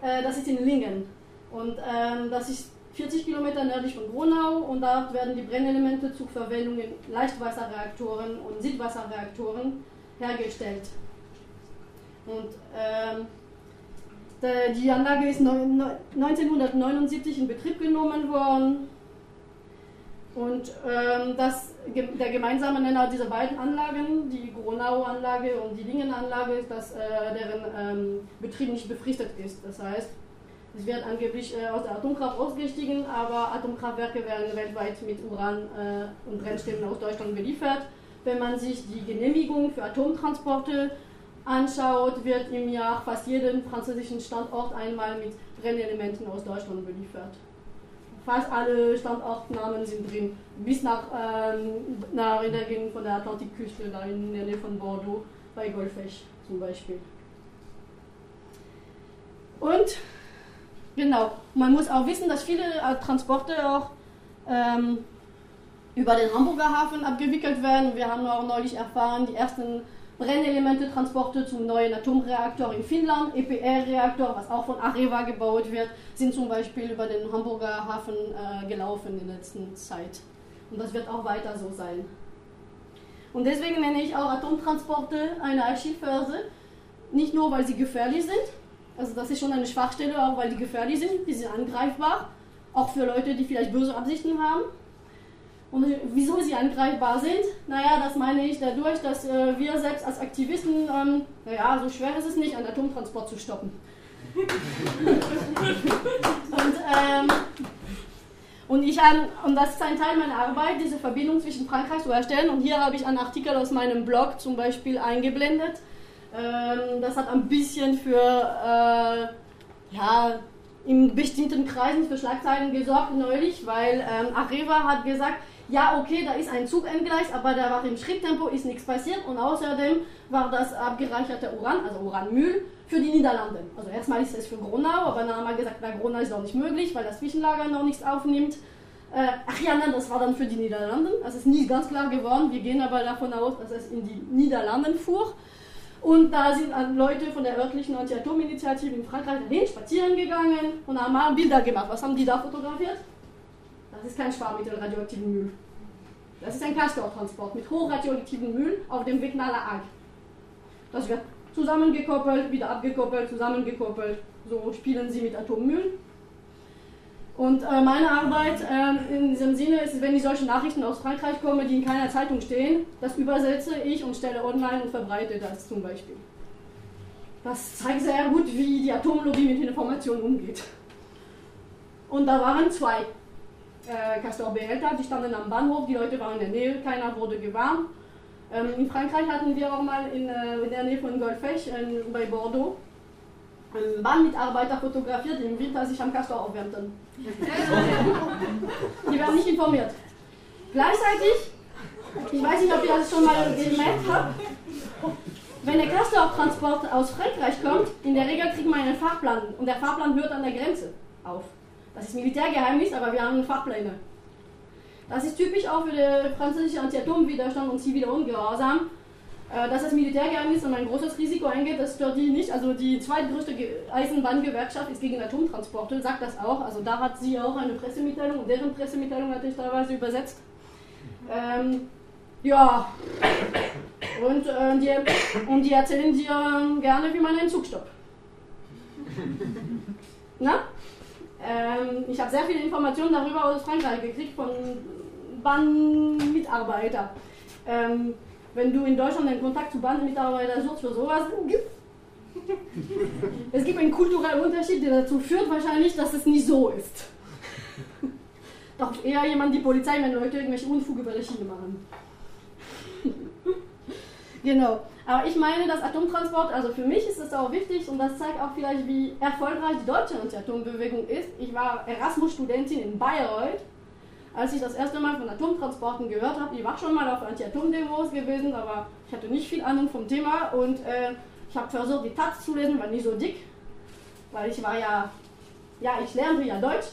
[SPEAKER 1] Äh, das ist in Lingen. Und ähm, das ist 40 Kilometer nördlich von Gronau und dort werden die Brennelemente zur Verwendung in Leichtwasserreaktoren und Siedwasserreaktoren hergestellt. Und ähm, die Anlage ist neun- neun- 1979 in Betrieb genommen worden. Und ähm, das, der gemeinsame Nenner dieser beiden Anlagen, die Gronau-Anlage und die Lingen-Anlage, ist, dass äh, deren ähm, Betrieb nicht befristet ist. Das heißt, es wird angeblich äh, aus der Atomkraft ausgestiegen, aber Atomkraftwerke werden weltweit mit Uran äh, und Brennstäben aus Deutschland beliefert. Wenn man sich die Genehmigung für Atomtransporte anschaut, wird im Jahr fast jeden französischen Standort einmal mit Brennelementen aus Deutschland beliefert. Fast alle Standortnamen sind drin, bis nach, ähm, nach in der Gegend von der Atlantikküste, da in der Nähe von Bordeaux, bei Golfech zum Beispiel. Und Genau. Man muss auch wissen, dass viele äh, Transporte auch ähm, über den Hamburger Hafen abgewickelt werden. Wir haben auch neulich erfahren, die ersten Brennelemente-Transporte zum neuen Atomreaktor in Finnland, EPR-Reaktor, was auch von Areva gebaut wird, sind zum Beispiel über den Hamburger Hafen äh, gelaufen in der letzten Zeit. Und das wird auch weiter so sein. Und deswegen nenne ich auch Atomtransporte eine Achillferse, nicht nur weil sie gefährlich sind, also das ist schon eine Schwachstelle, auch weil die gefährlich sind, die sind angreifbar, auch für Leute, die vielleicht böse Absichten haben. Und wieso sie angreifbar sind? Naja, das meine ich dadurch, dass äh, wir selbst als Aktivisten, ähm, naja, so schwer ist es nicht, einen Atomtransport zu stoppen. *laughs* und, ähm, und, ich an, und das ist ein Teil meiner Arbeit, diese Verbindung zwischen Frankreich zu erstellen. Und hier habe ich einen Artikel aus meinem Blog zum Beispiel eingeblendet. Ähm, das hat ein bisschen für, äh, ja, in bestimmten Kreisen für Schlagzeilen gesorgt neulich, weil ähm, Areva hat gesagt, ja okay, da ist ein Zug entgleist, aber da war im Schritttempo ist nichts passiert und außerdem war das abgereicherte Uran, also Uranmüll, für die Niederlande. Also erstmal ist es für Gronau, aber dann haben wir gesagt, na Gronau ist doch nicht möglich, weil das Zwischenlager noch nichts aufnimmt. Äh, ach ja, nein, das war dann für die Niederlande. Das ist nie ganz klar geworden. Wir gehen aber davon aus, dass es in die Niederlande fuhr. Und da sind Leute von der örtlichen Anti-Atom-Initiative in Frankreich dahin spazieren gegangen und haben mal Bilder gemacht. Was haben die da fotografiert? Das ist kein Sparmittel radioaktiven Müll. Das ist ein Castortransport mit hochradioaktiven Müll auf dem Weg nach La Hague. Das wird zusammengekoppelt, wieder abgekoppelt, zusammengekoppelt. So spielen sie mit Atommüll. Und äh, meine Arbeit äh, in diesem Sinne ist, wenn ich solche Nachrichten aus Frankreich komme, die in keiner Zeitung stehen, das übersetze ich und stelle online und verbreite das zum Beispiel. Das zeigt sehr gut, wie die Atomlobby mit Informationen umgeht. Und da waren zwei äh, Castor-Behälter, die standen am Bahnhof, die Leute waren in der Nähe, keiner wurde gewarnt. Ähm, in Frankreich hatten wir auch mal in, äh, in der Nähe von Golfech, äh, bei Bordeaux, einen Bahnmitarbeiter fotografiert, die im Winter sich am Castor aufwärmten. Die werden nicht informiert. Gleichzeitig, ich weiß nicht, ob ihr das schon mal gemerkt habt, wenn der Castor-Transport aus Frankreich kommt, in der Regel kriegt man einen Fahrplan und der Fahrplan hört an der Grenze auf. Das ist Militärgeheimnis, aber wir haben Fahrpläne. Das ist typisch auch für den französischen Anti-Atom-Widerstand und ziviler Ungehorsam. Äh, Dass das Militärgeheimnis und ein großes Risiko eingeht, das stört die nicht. Also die zweitgrößte Ge- Eisenbahngewerkschaft ist gegen Atomtransporte, sagt das auch. Also da hat sie auch eine Pressemitteilung und deren Pressemitteilung hatte ich teilweise übersetzt. Ähm, ja, und, äh, die, und die erzählen dir gerne, wie man einen Zug stoppt. *laughs* Na? Ähm, ich habe sehr viele Informationen darüber aus Frankreich gekriegt von Bahnmitarbeitern. Ähm, wenn du in Deutschland einen Kontakt zu Bahnmitarbeitern suchst für sowas, *laughs* es gibt einen kulturellen Unterschied, der dazu führt wahrscheinlich, dass es nicht so ist. *laughs* Doch eher jemand die Polizei, wenn Leute irgendwelche Unfug über der Schiene machen. *laughs* genau. Aber ich meine, dass Atomtransport, also für mich ist das auch wichtig und das zeigt auch vielleicht, wie erfolgreich die deutsche Anti-Atom-Bewegung ist. Ich war Erasmus-Studentin in Bayreuth, als ich das erste Mal von Atomtransporten gehört habe. Ich war schon mal auf Anti-Atom-Demos gewesen, aber ich hatte nicht viel Ahnung vom Thema und äh, ich habe versucht, die Taz zu lesen, war nicht so dick, weil ich war ja, ja, ich lernte ja Deutsch.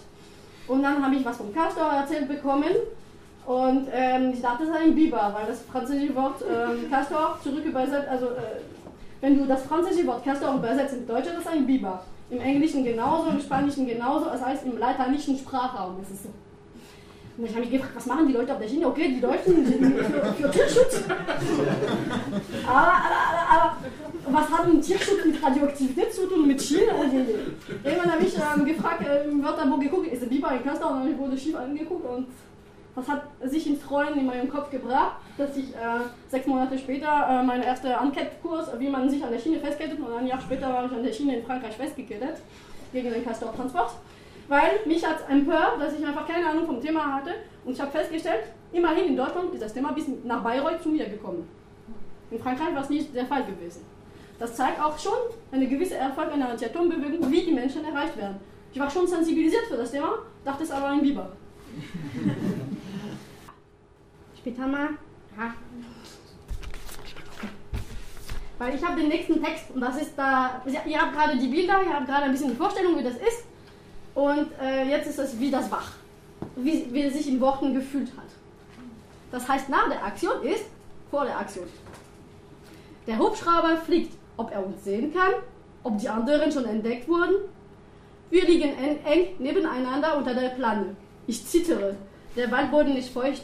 [SPEAKER 1] Und dann habe ich was vom Castor erzählt bekommen und ähm, ich dachte, es sei ein Biber, weil das französische Wort ähm, *laughs* Castor zurück übersetzt, also äh, wenn du das französische Wort Castor übersetzt ins Deutsche, das ist ein Biber. Im Englischen genauso, im Spanischen genauso, das heißt im lateinischen Sprachraum ist es so. Und ich habe mich gefragt, was machen die Leute auf der Schiene? Okay, die Deutschen sind für, für Tierschutz. *laughs* aber, aber, aber, was hat ein Tierschutz mit Radioaktivität zu tun, mit Schiene? Und irgendwann habe ich ähm, gefragt, äh, im Wörterbuch geguckt, ist der Biber ein Castor? Und dann wurde schief angeguckt und das hat sich ins Rollen in meinem Kopf gebracht, dass ich äh, sechs Monate später äh, meinen ersten Ankettkurs, wie man sich an der Schiene festkettet, und ein Jahr später war ich an der Schiene in Frankreich festgekettet, gegen den Castor-Transport. Weil mich hat empört, dass ich einfach keine Ahnung vom Thema hatte und ich habe festgestellt, immerhin in Deutschland ist das Thema bis nach Bayreuth zu mir gekommen. In Frankreich war es nicht der Fall gewesen. Das zeigt auch schon eine gewisse Erfolg einer Anti-Atom-Bewegung, wie die Menschen erreicht werden. Ich war schon sensibilisiert für das Thema, dachte es aber ein Biber. *laughs* Später mal. Ja. Weil ich habe den nächsten Text und das ist da. Ihr habt gerade die Bilder, ihr habt gerade ein bisschen die Vorstellung, wie das ist. Und äh, jetzt ist es wie das wach. Wie, wie es sich in Worten gefühlt hat. Das heißt, nach der Aktion ist vor der Aktion. Der Hubschrauber fliegt, ob er uns sehen kann, ob die anderen schon entdeckt wurden. Wir liegen eng nebeneinander unter der Plane. Ich zittere. Der Waldboden ist feucht.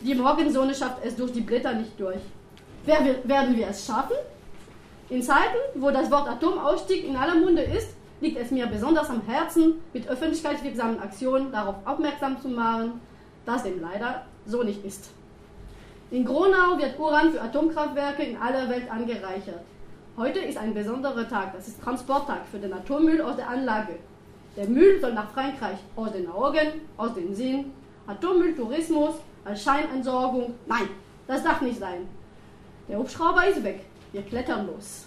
[SPEAKER 1] Die Morgensonne schafft es durch die Blätter nicht durch. Wer, werden wir es schaffen? In Zeiten, wo das Wort Atomausstieg in aller Munde ist, liegt es mir besonders am Herzen, mit öffentlichkeitswirksamen Aktionen darauf aufmerksam zu machen, dass dem leider so nicht ist. In Gronau wird Uran für Atomkraftwerke in aller Welt angereichert. Heute ist ein besonderer Tag, das ist Transporttag für den Atommüll aus der Anlage. Der Müll soll nach Frankreich aus den Augen, aus dem Sinn, Atommülltourismus als Scheinentsorgung. Nein, das darf nicht sein. Der Hubschrauber ist weg. Wir klettern los.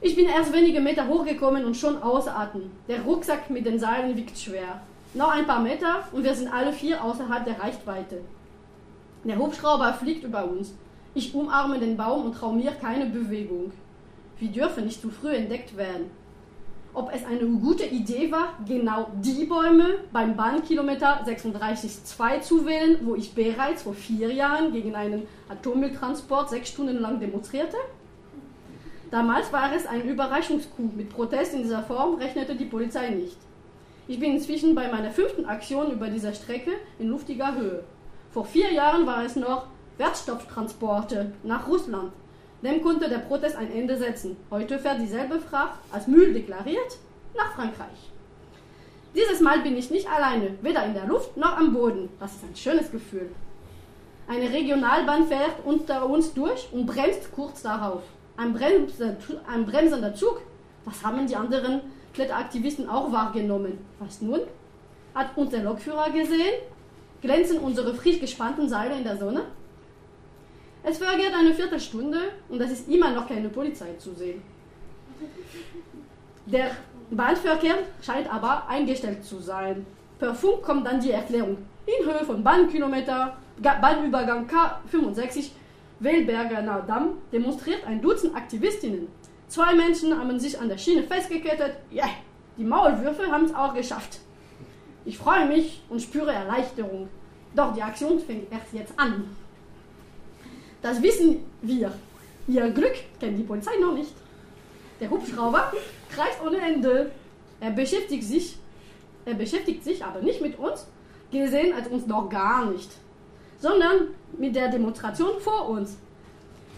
[SPEAKER 1] Ich bin erst wenige Meter hochgekommen und schon Atem. Der Rucksack mit den Seilen wiegt schwer. Noch ein paar Meter und wir sind alle vier außerhalb der Reichweite. Der Hubschrauber fliegt über uns. Ich umarme den Baum und traue mir keine Bewegung. Wir dürfen nicht zu früh entdeckt werden ob es eine gute Idee war, genau die Bäume beim Bahnkilometer 36.2 zu wählen, wo ich bereits vor vier Jahren gegen einen Atommülltransport sechs Stunden lang demonstrierte. Damals war es ein Überraschungscoup. Mit Protest in dieser Form rechnete die Polizei nicht. Ich bin inzwischen bei meiner fünften Aktion über dieser Strecke in luftiger Höhe. Vor vier Jahren war es noch Wertstofftransporte nach Russland dem konnte der Protest ein Ende setzen. Heute fährt dieselbe Fracht, als Müll deklariert, nach Frankreich. Dieses Mal bin ich nicht alleine, weder in der Luft noch am Boden. Das ist ein schönes Gefühl. Eine Regionalbahn fährt unter uns durch und bremst kurz darauf. Ein, bremsender, ein bremsender Zug, das haben die anderen Kletteraktivisten auch wahrgenommen. Was nun? Hat uns der Lokführer gesehen? Glänzen unsere frisch gespannten Seile in der Sonne? Es vergeht eine Viertelstunde und es ist immer noch keine Polizei zu sehen. Der Bahnverkehr scheint aber eingestellt zu sein. Per Funk kommt dann die Erklärung. In Höhe von Bahnkilometer, Bahnübergang K65, Wellberger Damm, demonstriert ein Dutzend Aktivistinnen. Zwei Menschen haben sich an der Schiene festgekettet. Yeah, die Maulwürfe haben es auch geschafft. Ich freue mich und spüre Erleichterung. Doch die Aktion fängt erst jetzt an. Das wissen wir. Ihr Glück kennt die Polizei noch nicht. Der Hubschrauber kreist ohne Ende. Er beschäftigt sich, er beschäftigt sich aber nicht mit uns, gesehen als uns noch gar nicht, sondern mit der Demonstration vor uns.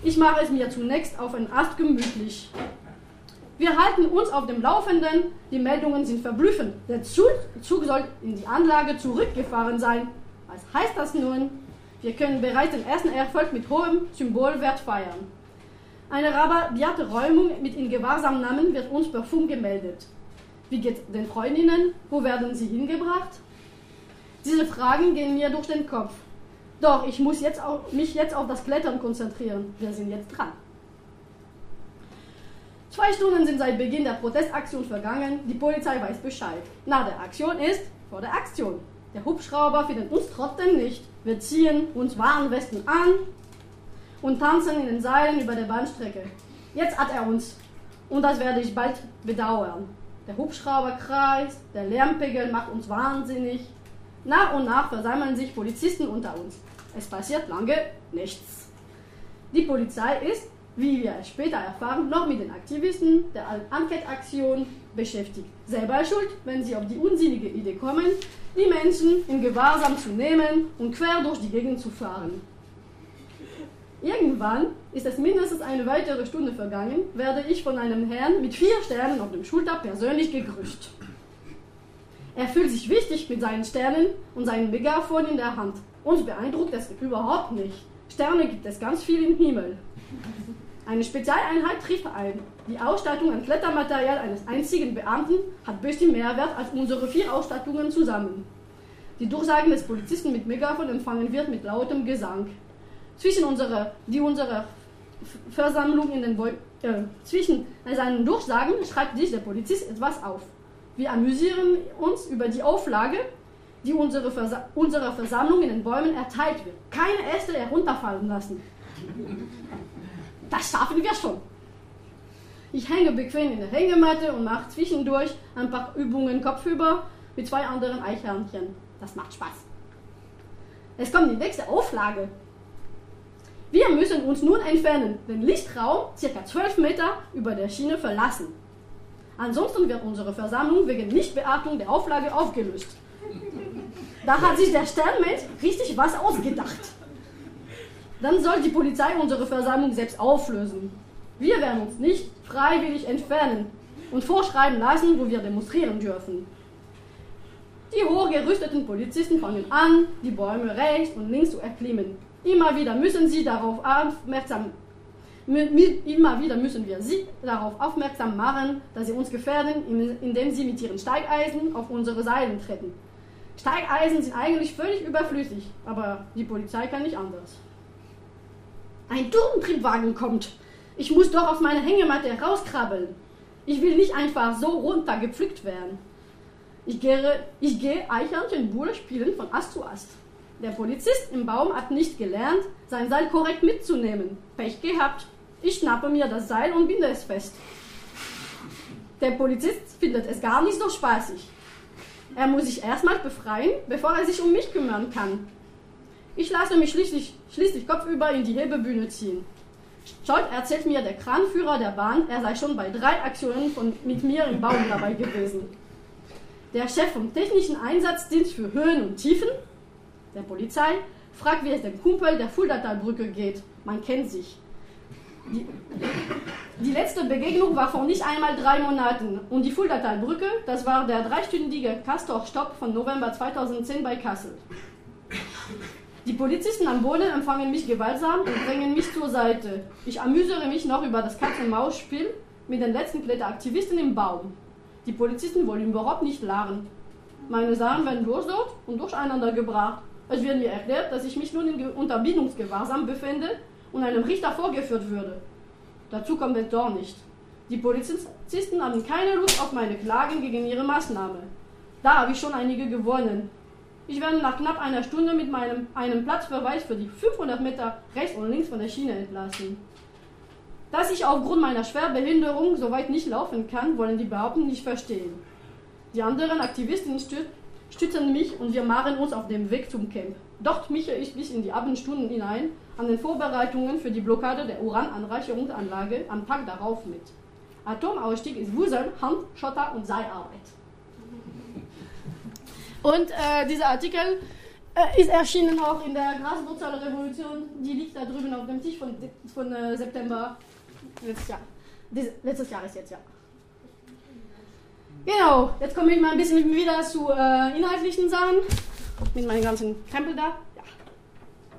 [SPEAKER 1] Ich mache es mir zunächst auf einen Ast gemütlich. Wir halten uns auf dem Laufenden, die Meldungen sind verblüffend. Der Zug, Zug soll in die Anlage zurückgefahren sein. Was heißt das nun? Wir können bereits den ersten Erfolg mit hohem Symbolwert feiern. Eine rabiate Räumung mit in Gewahrsamnahmen wird uns per Funk gemeldet. Wie geht es den Freundinnen? Wo werden sie hingebracht? Diese Fragen gehen mir durch den Kopf. Doch ich muss jetzt auch, mich jetzt auf das Klettern konzentrieren. Wir sind jetzt dran. Zwei Stunden sind seit Beginn der Protestaktion vergangen. Die Polizei weiß Bescheid. Nach der Aktion ist vor der Aktion. Der Hubschrauber findet uns trotzdem nicht. Wir ziehen uns Warnwesten an und tanzen in den Seilen über der Bahnstrecke. Jetzt hat er uns. Und das werde ich bald bedauern. Der Hubschrauber kreist, der Lärmpegel macht uns wahnsinnig. Nach und nach versammeln sich Polizisten unter uns. Es passiert lange nichts. Die Polizei ist, wie wir später erfahren, noch mit den Aktivisten der Enquete-Aktion beschäftigt. Selber schuld, wenn sie auf die unsinnige Idee kommen, die Menschen in Gewahrsam zu nehmen und quer durch die Gegend zu fahren. Irgendwann ist es mindestens eine weitere Stunde vergangen, werde ich von einem Herrn mit vier Sternen auf dem Schulter persönlich gegrüßt. Er fühlt sich wichtig mit seinen Sternen und seinem Megafon in der Hand. Uns beeindruckt es überhaupt nicht. Sterne gibt es ganz viel im Himmel. Eine Spezialeinheit trifft ein. Die Ausstattung an Klettermaterial eines einzigen Beamten hat bestimmt mehr Wert als unsere vier Ausstattungen zusammen. Die Durchsagen des Polizisten mit Megafon empfangen wird mit lautem Gesang. Zwischen unserer, die unsere Versammlung in den Beu äh, zwischen seinen Durchsagen schreibt sich der Polizist etwas auf. Wir amüsieren uns über die Auflage, die unsere Versa unserer Versammlung in den Bäumen erteilt wird. Keine Äste herunterfallen lassen. Das schaffen wir schon. Ich hänge bequem in der Hängematte und mache zwischendurch ein paar Übungen kopfüber mit zwei anderen Eichhörnchen. Das macht Spaß. Es kommt die nächste Auflage. Wir müssen uns nun entfernen, den Lichtraum ca. 12 Meter über der Schiene verlassen. Ansonsten wird unsere Versammlung wegen Nichtbeachtung der Auflage aufgelöst. Da hat sich der Sternmensch richtig was ausgedacht. Dann soll die Polizei unsere Versammlung selbst auflösen. Wir werden uns nicht freiwillig entfernen und vorschreiben lassen, wo wir demonstrieren dürfen. Die hochgerüsteten Polizisten fangen an, die Bäume rechts und links zu erklimmen. Immer wieder müssen sie darauf aufmerksam Immer wieder müssen wir sie darauf aufmerksam machen, dass sie uns gefährden, indem sie mit ihren Steigeisen auf unsere Seiten treten. Steigeisen sind eigentlich völlig überflüssig, aber die Polizei kann nicht anders. Ein Turmtriebwagen kommt. Ich muss doch aus meiner Hängematte herauskrabbeln. Ich will nicht einfach so runtergepflückt werden. Ich gehe, ich gehe Eichhörnchenbulle spielen von Ast zu Ast. Der Polizist im Baum hat nicht gelernt, sein Seil korrekt mitzunehmen. Pech gehabt. Ich schnappe mir das Seil und binde es fest. Der Polizist findet es gar nicht so spaßig. Er muss sich erstmal befreien, bevor er sich um mich kümmern kann. Ich lasse mich schließlich, schließlich kopfüber in die Hebebühne ziehen. Schaut erzählt mir der Kranführer der Bahn, er sei schon bei drei Aktionen von, mit mir im Baum dabei gewesen. Der Chef vom Technischen Einsatzdienst für Höhen und Tiefen, der Polizei, fragt, wie es dem Kumpel der Fuldatalbrücke geht. Man kennt sich. Die, die, letzte Begegnung war vor nicht einmal drei Monaten. Und die Fuldatalbrücke, das war der dreistündige Castor-Stopp von November 2010 bei Kassel. Die Polizisten am Boden empfangen mich gewaltsam und drängen mich zur Seite. Ich amüsiere mich noch über das Katz-und-Maus-Spiel mit den letzten Kletteraktivisten im Baum. Die Polizisten wollen überhaupt nicht lachen. Meine Sachen werden durchsucht und durcheinander gebracht. Es wird mir erklärt, dass ich mich nun in Unterbindungsgewahrsam befinde und einem Richter vorgeführt würde. Dazu kommt es doch nicht. Die Polizisten haben keine Lust auf meine Klagen gegen ihre Maßnahme. Da habe ich schon einige gewonnen. Ich werde nach knapp einer Stunde mit meinem, einem Platzverweis für die 500 Meter rechts und links von der Schiene entlassen. Dass ich aufgrund meiner Schwerbehinderung so weit nicht laufen kann, wollen die Behaupten nicht verstehen. Die anderen Aktivisten stützen mich und wir machen uns auf dem Weg zum Camp. Dort mische ich bis in die Abendstunden hinein an den Vorbereitungen für die Blockade der Urananreicherungsanlage am Tag darauf mit. Atomausstieg ist Wusel, Hand, Schotter und Seilarbeit. Und äh, dieser Artikel äh, ist erschienen auch in der Graswurzelrevolution. Die liegt da drüben auf dem Tisch von, von äh, September letztes Jahr. Diese, letztes Jahr ist jetzt, ja. Genau, jetzt komme ich mal ein bisschen wieder zu äh, inhaltlichen Sachen. Mit meinem ganzen Krempel da. Ja.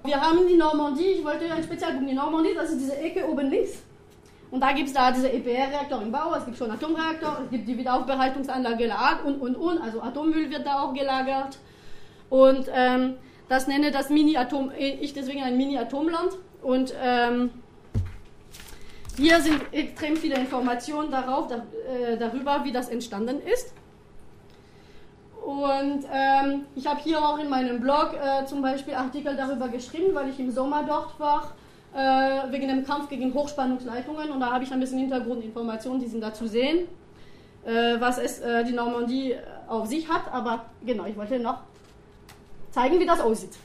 [SPEAKER 1] Wir haben die Normandie, ich wollte ein Spezialpunkt, die Normandie, das ist diese Ecke oben links. Und da gibt es da diese EPR-Reaktor im Bau, es gibt schon Atomreaktor, es gibt die Wiederaufbereitungsanlage und, und, und. Also Atommüll wird da auch gelagert. Und ähm, das nenne das Mini-Atom, ich deswegen ein Mini-Atomland. Und ähm, hier sind extrem viele Informationen darauf, da, äh, darüber, wie das entstanden ist. Und ähm, ich habe hier auch in meinem Blog äh, zum Beispiel Artikel darüber geschrieben, weil ich im Sommer dort war, äh, wegen dem Kampf gegen Hochspannungsleitungen. Und da habe ich ein bisschen Hintergrundinformationen, die sind da zu sehen, äh, was es äh, die Normandie auf sich hat. Aber genau, ich wollte noch zeigen, wie das aussieht.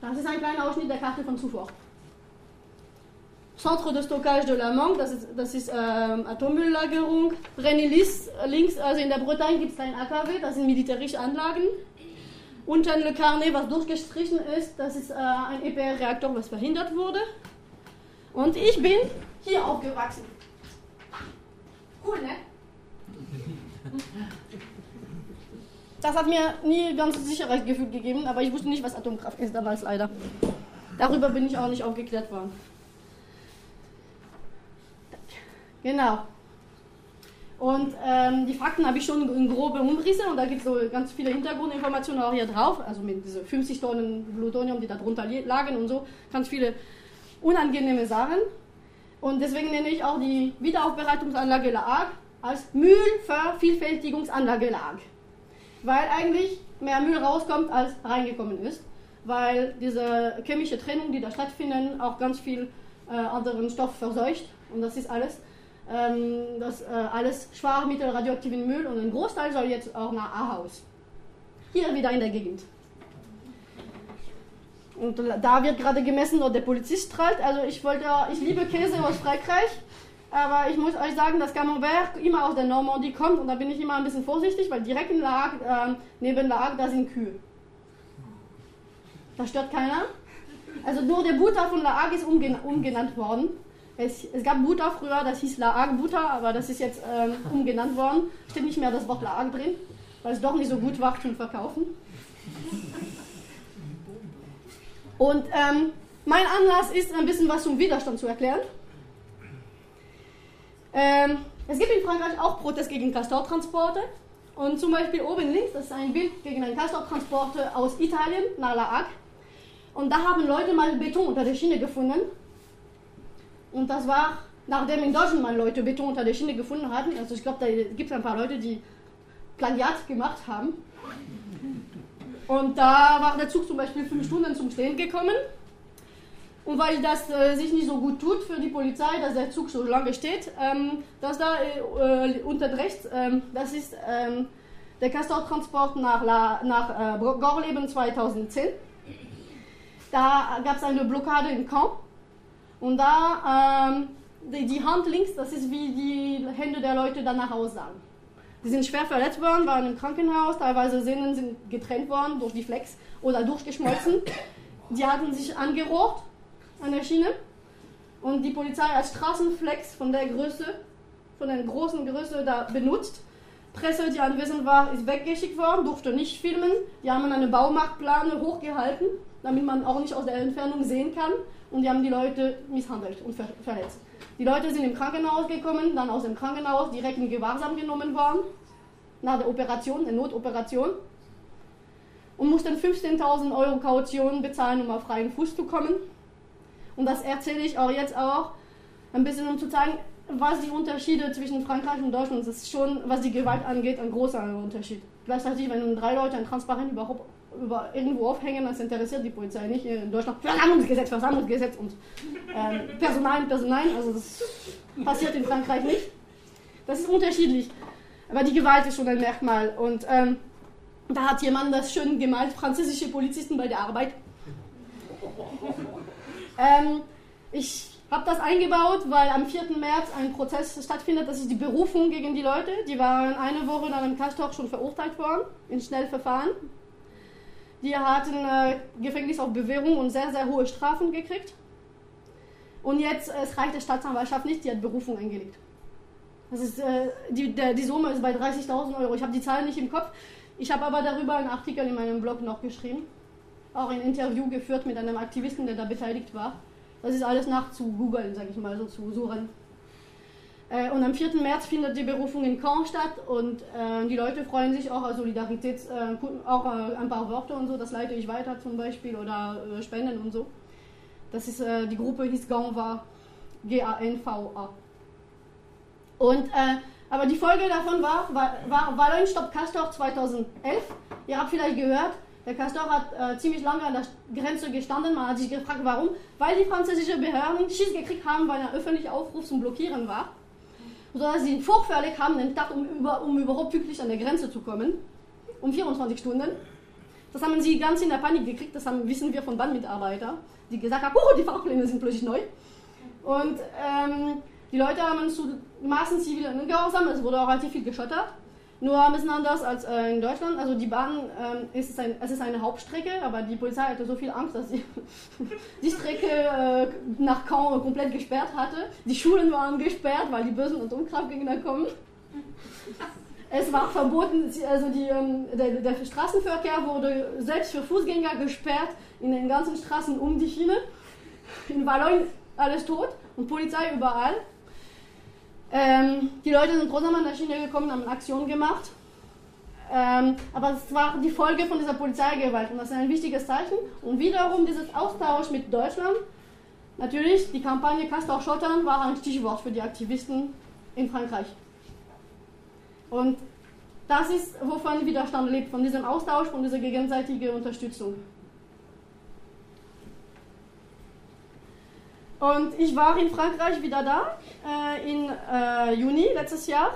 [SPEAKER 1] Das ist ein kleiner Ausschnitt der Karte von zuvor. Centre de Stockage de la Manque, das ist, das ist ähm, Atommülllagerung. Brennilis, links, also in der Bretagne gibt es ein AKW, das sind militärische Anlagen. Unten Le Carnet, was durchgestrichen ist, das ist äh, ein EPR-Reaktor, was verhindert wurde. Und ich bin hier aufgewachsen. Cool, ne? Das hat mir nie ganz Sicherheitsgefühl gegeben, aber ich wusste nicht, was Atomkraft ist damals leider. Darüber bin ich auch nicht aufgeklärt worden. Genau. Und ähm, die Fakten habe ich schon in grobe Umrisse und da gibt es so ganz viele Hintergrundinformationen auch hier drauf, also mit diese 50 Tonnen Plutonium, die da drunter lagen und so, ganz viele unangenehme Sachen. Und deswegen nenne ich auch die Wiederaufbereitungsanlage LAAG als Müllvervielfältigungsanlage LAAG. Weil eigentlich mehr Müll rauskommt, als reingekommen ist. Weil diese chemische Trennung, die da stattfindet, auch ganz viel äh, anderen Stoff verseucht. Und das ist alles ähm, das äh, alles Schwachmittel, radioaktiven Müll und ein Großteil soll jetzt auch nach Ahaus. Hier wieder in der Gegend. Und da wird gerade gemessen, ob der Polizist strahlt. Also ich wollte, ich liebe Käse aus Frankreich, aber ich muss euch sagen, dass Camembert immer aus der Normandie kommt und da bin ich immer ein bisschen vorsichtig, weil direkt in La äh, neben La Hague, da sind Kühe. Da stört keiner. Also nur der Butter von La Hague ist umgenannt worden. Es, es, gab Butter früher, das hieß Laag Butter, aber das ist jetzt ähm, *laughs* umgenannt worden. Steht nicht mehr das Wort Laag drin, weil es doch nicht so gut war zum Verkaufen. Und ähm, mein Anlass ist, ein bisschen was zum Widerstand zu erklären. Ähm, es gibt in Frankreich auch Protest gegen Castortransporte. Und zum Beispiel oben links, das ist ein Bild gegen einen Castortransporte aus Italien nach La Hague. Und da haben Leute mal Beton unter der Schiene gefunden und das war, nachdem in Deutschland mal Leute Beton unter der Schiene gefunden hatten. Also ich glaube, da gibt es ein paar Leute, die Plagiat gemacht haben. Und da war der Zug zum Beispiel fünf Stunden zum Stehen gekommen. Und weil das äh, sich nicht so gut tut für die Polizei, dass der Zug so lange steht, ähm, das da äh unter rechts, ähm, das ist ähm, der Castor-Transport nach, La, nach äh, Gorleben 2010. Da gab es eine Blockade in Caen und da, ähm, die, die, Hand links, das ist wie die Hände der Leute danach aussahen. Die sind schwer verletzt worden, waren im Krankenhaus, teilweise Sehnen sind getrennt worden durch die Flex oder durchgeschmolzen. *laughs* Die hatten sich angerocht an der Schiene und die Polizei als Straßenflex von der Größe, von der großen Größe da benutzt. Presse, die anwesend war, ist weggeschickt worden, durfte nicht filmen. Die haben eine Baumarktplane hochgehalten, damit man auch nicht aus der Entfernung sehen kann und die haben die Leute misshandelt und ver verletzt. Die Leute sind im Krankenhaus gekommen, dann aus dem Krankenhaus direkt in Gewahrsam genommen worden, nach der Operation, der Notoperation, und mussten 15.000 Euro Kaution bezahlen, um auf freien Fuß zu kommen. Und das erzähle ich auch jetzt auch, ein bisschen um zu zeigen, was die Unterschiede zwischen Frankreich und Deutschland sind. Das ist schon, was die Gewalt angeht, ein großer Unterschied. Gleichzeitig, wenn drei Leute ein Transparent überhaupt über irgendwo aufhängen, das interessiert die Polizei nicht. In Deutschland Versammlungsgesetz, Versammlungsgesetz und ähm, Personal, Personal, also das passiert in Frankreich nicht. Das ist unterschiedlich. Aber die Gewalt ist schon ein Merkmal. Und ähm, da hat jemand das schön gemalt, französische Polizisten bei der Arbeit. Ähm, ich habe das eingebaut, weil am 4. März ein Prozess stattfindet. Das ist die Berufung gegen die Leute. Die waren eine Woche nach dem Kastor schon verurteilt worden, in Schnellverfahren. Die hatten äh, Gefängnis auf Bewährung und sehr, sehr hohe Strafen gekriegt. Und jetzt, äh, es reicht der Staatsanwaltschaft nicht, die hat Berufung eingelegt. Das ist, äh, die, der, die Summe ist bei 30.000 Euro. Ich habe die Zahlen nicht im Kopf. Ich habe aber darüber einen Artikel in meinem Blog noch geschrieben. Auch ein Interview geführt mit einem Aktivisten, der da beteiligt war. Das ist alles nach zu googeln, sage ich mal, so zu suchen. Äh, und am 4. März findet die Berufung in Caen statt und äh, die Leute freuen sich auch, Solidarität, äh, auch äh, ein paar Worte und so, das leite ich weiter zum Beispiel oder äh, Spenden und so. Das ist, äh, die Gruppe hieß Ganva, G-A-N-V-A. Und, aber die Folge davon war, war, war Wallonstopp Castor 2011. Ihr habt vielleicht gehört, der Castor hat ziemlich lange an der Grenze gestanden. Man hat sich gefragt, warum? Weil die französischen Behörden Schiss gekriegt haben, weil ein öffentlicher Aufruf zum Blockieren war sodass sie ihn vorfällig haben, den Tag, um, über, um überhaupt pünktlich an der Grenze zu kommen. Um 24 Stunden. Das haben sie ganz in der Panik gekriegt, das haben, wissen wir von Bandmitarbeitern, die gesagt haben, oh, die Fahrpläne sind plötzlich neu. Und ähm, die Leute haben zu Maßen zivilen Gehorsam, es wurde auch relativ viel geschottert. Nur ein bisschen anders als äh, in Deutschland. Also die Bahn ähm, ist ein, es ist eine Hauptstrecke, aber die Polizei hatte so viel Angst, dass sie *laughs* die Strecke äh, nach Caen komplett gesperrt hatte. Die Schulen waren gesperrt, weil die bösen Atomkraftgegner kommen. Es war verboten, also die, ähm, der, der Straßenverkehr wurde selbst für Fußgänger gesperrt in den ganzen Straßen um die Schiene. In Wallon alles tot und Polizei überall. Ähm, die Leute sind an der Schiene gekommen, haben Aktionen gemacht. Ähm, aber es war die Folge von dieser Polizeigewalt und das ist ein wichtiges Zeichen. Und wiederum dieses Austausch mit Deutschland. Natürlich, die Kampagne Castor Schottern war ein Stichwort für die Aktivisten in Frankreich. Und das ist, wovon Widerstand lebt, von diesem Austausch, von dieser gegenseitigen Unterstützung. Und ich war in Frankreich wieder da, äh, in äh, Juni letztes Jahr,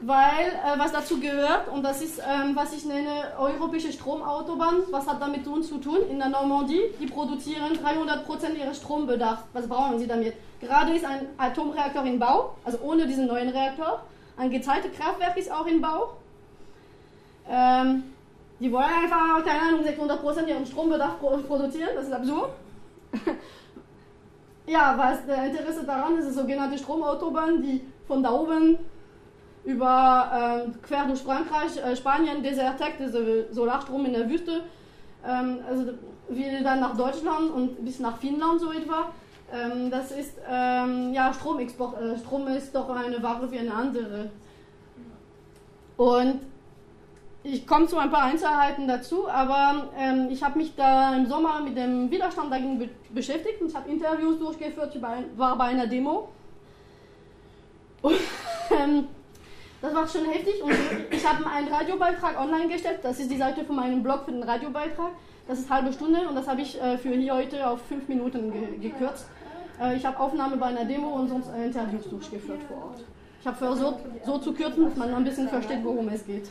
[SPEAKER 1] weil äh, was dazu gehört, und das ist, ähm, was ich nenne, europäische Stromautobahn, was hat damit zu tun? In der Normandie, die produzieren 300% ihres Strombedarfs. Was brauchen sie damit? Gerade ist ein Atomreaktor in Bau, also ohne diesen neuen Reaktor. Ein geteiltes Kraftwerk ist auch in Bau. Ähm, die wollen einfach, keine Ahnung, 600% ihren Strombedarf produzieren, das ist absurd. *laughs* Ja, was der Interesse daran ist, ist sogenannte Stromautobahn, die von da oben über äh, quer durch Frankreich, äh, Spanien, Desertec, diese Solarstrom in der Wüste, ähm, also wie dann nach Deutschland und bis nach Finnland so etwa. Ähm, das ist ähm, ja Stromexport. Äh, Strom ist doch eine Ware wie eine andere. Und ich komme zu ein paar Einzelheiten dazu, aber ähm, ich habe mich da im Sommer mit dem Widerstand dagegen be beschäftigt und ich habe Interviews durchgeführt, ich war bei einer Demo. *laughs* Und, ähm, das war schon heftig und ich habe einen Radiobeitrag online gestellt. Das ist die Seite von meinem Blog für den Radiobeitrag. Das ist eine halbe Stunde und das habe ich äh, für hier heute auf fünf Minuten ge gekürzt. Äh, ich habe Aufnahme bei einer Demo und sonst Interviews durchgeführt vor Ort. Ich habe versucht, so zu kürzen, dass man ein bisschen versteht, worum es geht.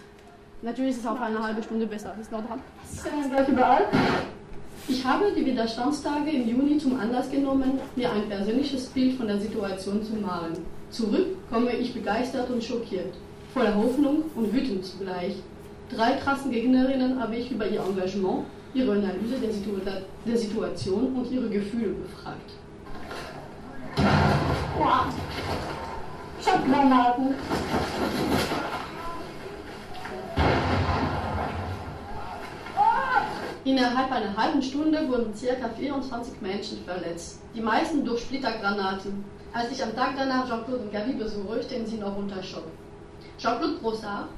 [SPEAKER 1] Natürlich ist es auch eine halbe Stunde besser. Ist noch dran. Das gleich überall. Ich habe die Widerstandstage im Juni zum Anlass genommen, mir ein persönliches Bild von der Situation zu malen. Zurück komme ich begeistert und schockiert, voller Hoffnung und wütend zugleich. Drei krassen Gegnerinnen habe ich über ihr Engagement, ihre Analyse der, Situ der Situation und ihre Gefühle befragt. Ja, ich Innerhalb einer halben Stunde wurden ca. 24 Menschen verletzt, die meisten durch Splittergranaten. Als ich am Tag danach Jean-Claude und Gabi besuche, stehen sie noch unter Schock. Jean-Claude Brossard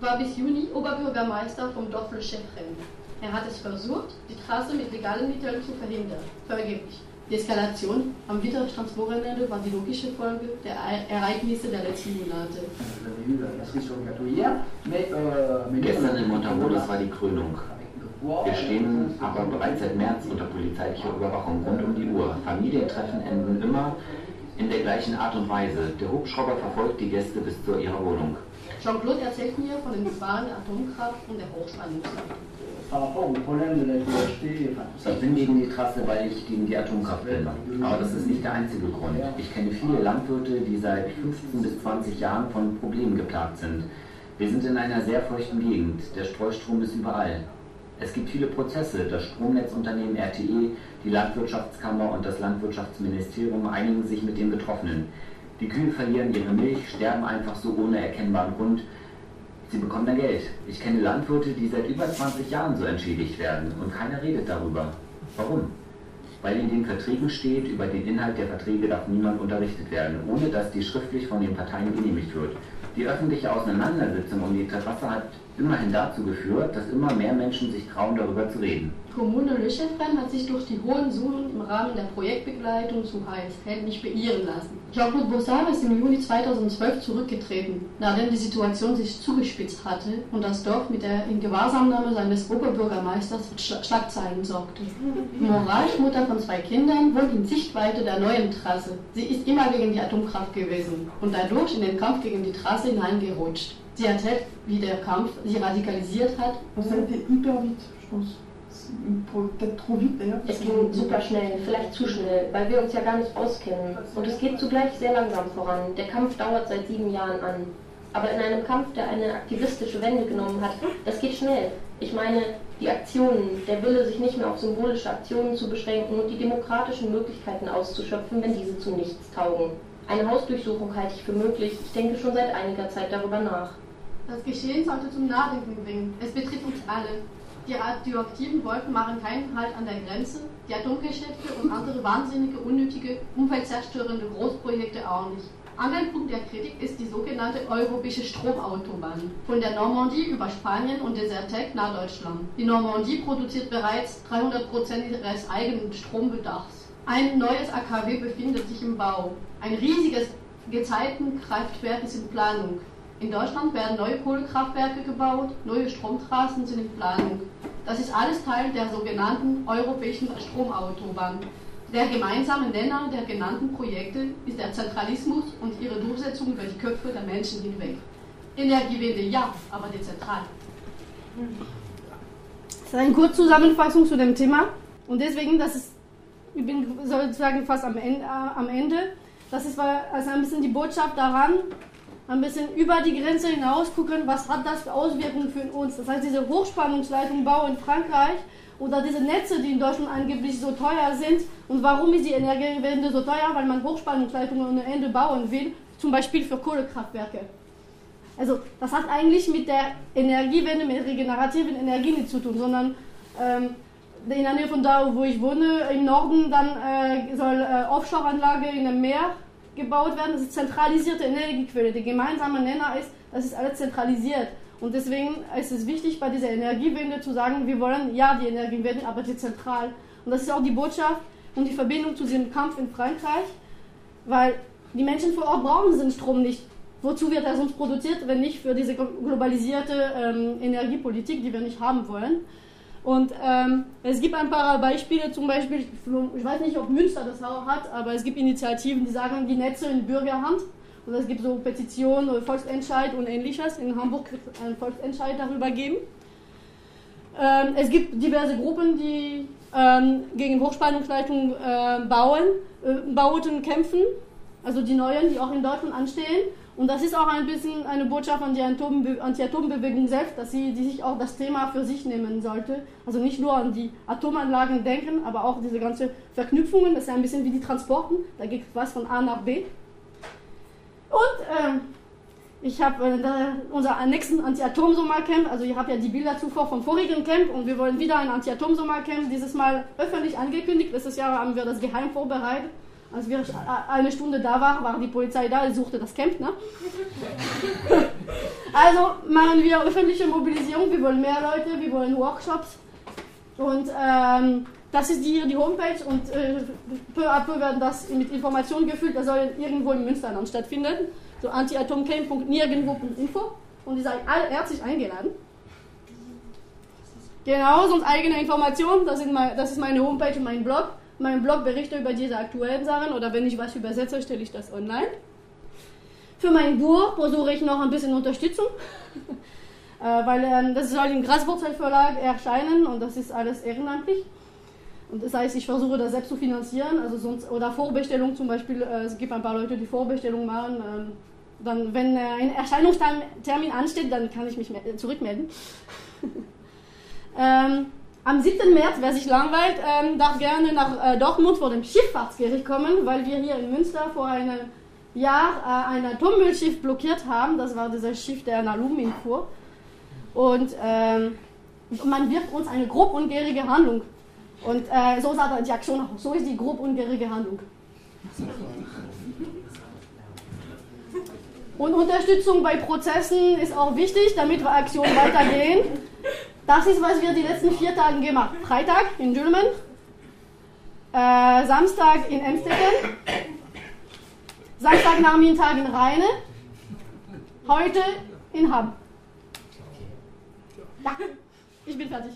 [SPEAKER 1] war bis Juni Oberbürgermeister vom Dorf Le Chefren. Er hat es versucht, die Trasse mit legalen Mitteln zu verhindern, vergeblich. Die Eskalation am Widerstandswochenende war die logische Folge der Ereignisse der letzten Monate.
[SPEAKER 3] Gestern in Montamoros war die Krönung. Wir stehen aber bereits seit März unter polizeilicher Überwachung rund um die Uhr. Familientreffen enden immer in der gleichen Art und Weise. Der Hubschrauber verfolgt die Gäste bis zu ihrer Wohnung.
[SPEAKER 1] Jean-Claude erzählt mir von den Gefahren der Atomkraft und der Hochspannungsleitung.
[SPEAKER 3] Ich bin gegen die Trasse, weil ich gegen die Atomkraft bin. Aber das ist nicht der einzige Grund. Ich kenne viele Landwirte, die seit 15 bis 20 Jahren von Problemen geplagt sind. Wir sind in einer sehr feuchten Gegend. Der Streustrom ist überall. Es gibt viele Prozesse. Das Stromnetzunternehmen RTE, die Landwirtschaftskammer und das Landwirtschaftsministerium einigen sich mit den Betroffenen. Die Kühe verlieren ihre Milch, sterben einfach so ohne erkennbaren Grund. Sie bekommen dann Geld. Ich kenne Landwirte, die seit über 20 Jahren so entschädigt werden und keiner redet darüber. Warum? weil in den Verträgen steht, über den Inhalt der Verträge darf niemand unterrichtet werden, ohne dass die schriftlich von den Parteien genehmigt wird. Die öffentliche Auseinandersetzung um die Terrasse hat immerhin dazu geführt, dass immer mehr Menschen sich trauen, darüber zu reden.
[SPEAKER 1] Kommune Lüchefren hat sich durch die hohen Summen im Rahmen der Projektbegleitung zu HSL nicht beirren lassen. Jean-Claude Bossard ist im Juni 2012 zurückgetreten, nachdem die Situation sich zugespitzt hatte und das Dorf mit der Ingewahrsamnahme seines Oberbürgermeisters Schlagzeilen sorgte. Moraes, Mutter von zwei Kindern, wohnt in Sichtweite der neuen Trasse. Sie ist immer gegen die Atomkraft gewesen und dadurch in den Kampf gegen die Trasse hineingerutscht. Sie erzählt, wie der Kampf sie radikalisiert hat.
[SPEAKER 4] Peut-être trop vite d'ailleurs.
[SPEAKER 5] Es ging super schnell, vielleicht zu schnell, weil wir uns ja gar nicht auskennen. Und es geht zugleich sehr langsam voran. Der Kampf dauert seit sieben Jahren an. Aber in einem Kampf, der eine aktivistische Wende genommen hat, das geht schnell. Ich meine, die Aktionen, der Wille, sich nicht mehr auf symbolische Aktionen zu beschränken und die demokratischen Möglichkeiten auszuschöpfen, wenn diese zu nichts taugen. Eine Hausdurchsuchung halte ich für möglich. Ich denke schon seit einiger Zeit darüber nach.
[SPEAKER 1] Das Geschehen sollte zum Nachdenken bringen. Es betrifft uns alle. Die radioaktiven Wolken machen keinen Halt an der Grenze, die Atomgeschäfte und andere wahnsinnige, unnötige, umweltzerstörende Großprojekte auch nicht. Angelpunkt der Kritik ist die sogenannte europäische Stromautobahn von der Normandie über Spanien und Desertec nach Deutschland. Die Normandie produziert bereits 300% ihres eigenen Strombedarfs. Ein neues AKW befindet sich im Bau. Ein riesiges Gezeitenkraftwerk ist in Planung. In Deutschland werden neue Kohlekraftwerke gebaut, neue Stromtrassen sind in Planung. Das ist alles Teil der sogenannten europäischen Stromautobahn. Der gemeinsame Nenner der genannten Projekte ist der Zentralismus und ihre Durchsetzung über die Köpfe der Menschen hinweg. Energiewende ja, aber dezentral. Das ist eine Kurzzusammenfassung zu dem Thema und deswegen, das ist, ich bin sozusagen fast am Ende, äh, am Ende. das ist also ein bisschen die Botschaft daran, ein bisschen über die Grenze hinaus gucken, was hat das für Auswirkungen für uns. Das heißt, diese Hochspannungsleitungsbau in Frankreich oder diese Netze, die in Deutschland angeblich so teuer sind. Und warum ist die Energiewende so teuer? Weil man Hochspannungsleitungen ohne Ende bauen will, zum Beispiel für Kohlekraftwerke. Also das hat eigentlich mit der Energiewende, mit regenerativen Energien nichts zu tun, sondern ähm, in der Nähe von da, wo ich wohne, im Norden, dann äh, soll äh, Offshore-Anlage in einem Meer gebaut werden. Das ist zentralisierte Energiequelle. Der gemeinsame Nenner ist, das ist alles zentralisiert. Und deswegen ist es wichtig, bei dieser Energiewende zu sagen, wir wollen ja die Energiewende, aber dezentral. Und das ist auch die Botschaft und die Verbindung zu diesem Kampf in Frankreich, weil die Menschen vor Ort brauchen diesen Strom nicht. Wozu wird er sonst produziert, wenn nicht für diese globalisierte ähm, Energiepolitik, die wir nicht haben wollen? Und ähm, es gibt ein paar Beispiele, zum Beispiel, ich weiß nicht, ob Münster das auch hat, aber es gibt Initiativen, die sagen, die Netze in Bürgerhand. Und es gibt so Petitionen oder Volksentscheid und ähnliches. In Hamburg wird einen Volksentscheid darüber geben. Ähm, es gibt diverse Gruppen, die ähm, gegen Hochspannungsleitungen äh, bauen, äh, Bauten kämpfen, also die neuen, die auch in Deutschland anstehen. Und das ist auch ein bisschen eine Botschaft an die Anti-Atom-Bewegung selbst, dass sie die sich auch das Thema für sich nehmen sollte. Also nicht nur an die Atomanlagen denken, aber auch diese ganzen Verknüpfungen. Das ist ein bisschen wie die Transporten. Da geht was von A nach B. Und ähm, ich habe äh, unser nächsten Anti-Atom-Sommercamp, also ihr habt ja die Bilder zuvor vom vorigen Camp und wir wollen wieder ein Anti-Atom-Sommercamp, dieses Mal öffentlich angekündigt. Letztes Jahr haben wir das geheim vorbereitet. Als wir eine Stunde da waren, war die Polizei da, die suchte das Camp. Ne? *laughs* also machen wir öffentliche Mobilisierung, wir wollen mehr Leute, wir wollen Workshops. Und ähm, das ist hier die Homepage und äh, peu à peu werden das mit Informationen gefüllt. Das soll irgendwo in Münsterland stattfinden. So antiatomcamp.nirgendwo.info und die seid alle herzlich eingeladen. Genau, sonst eigene Informationen, das, mein, das ist meine Homepage und mein Blog meinem Blog berichte über diese aktuellen Sachen oder wenn ich was übersetze, stelle ich das online. Für mein Buch versuche ich noch ein bisschen Unterstützung, *laughs* äh, weil ähm, das soll im Graswurzel Verlag erscheinen und das ist alles ehrenamtlich. Und das heißt, ich versuche das selbst zu finanzieren, also sonst, oder Vorbestellung zum Beispiel, äh, es gibt ein paar Leute, die Vorbestellung machen. Ähm, dann, wenn äh, ein Erscheinungstermin ansteht, dann kann ich mich zurückmelden. *laughs* ähm, am 7. März, wer sich langweilt, ähm, darf gerne nach äh, Dortmund vor dem Schifffahrtsgericht kommen, weil wir hier in Münster vor einem Jahr äh, ein Atommüllschiff blockiert haben. Das war dieses Schiff, der nach Lumin fuhr. Und ähm, man wirft uns eine grob ungärige Handlung Und äh, so sah die Aktion aus. So ist die grob ungärige Handlung. Und Unterstützung bei Prozessen ist auch wichtig, damit wir Aktionen weitergehen. Das ist, was wir die letzten vier Tage gemacht haben. Freitag in Dülmen, äh, Samstag in Emstetten, Samstagnachmittag in Rheine, heute in Hamm. Ja, ich bin fertig.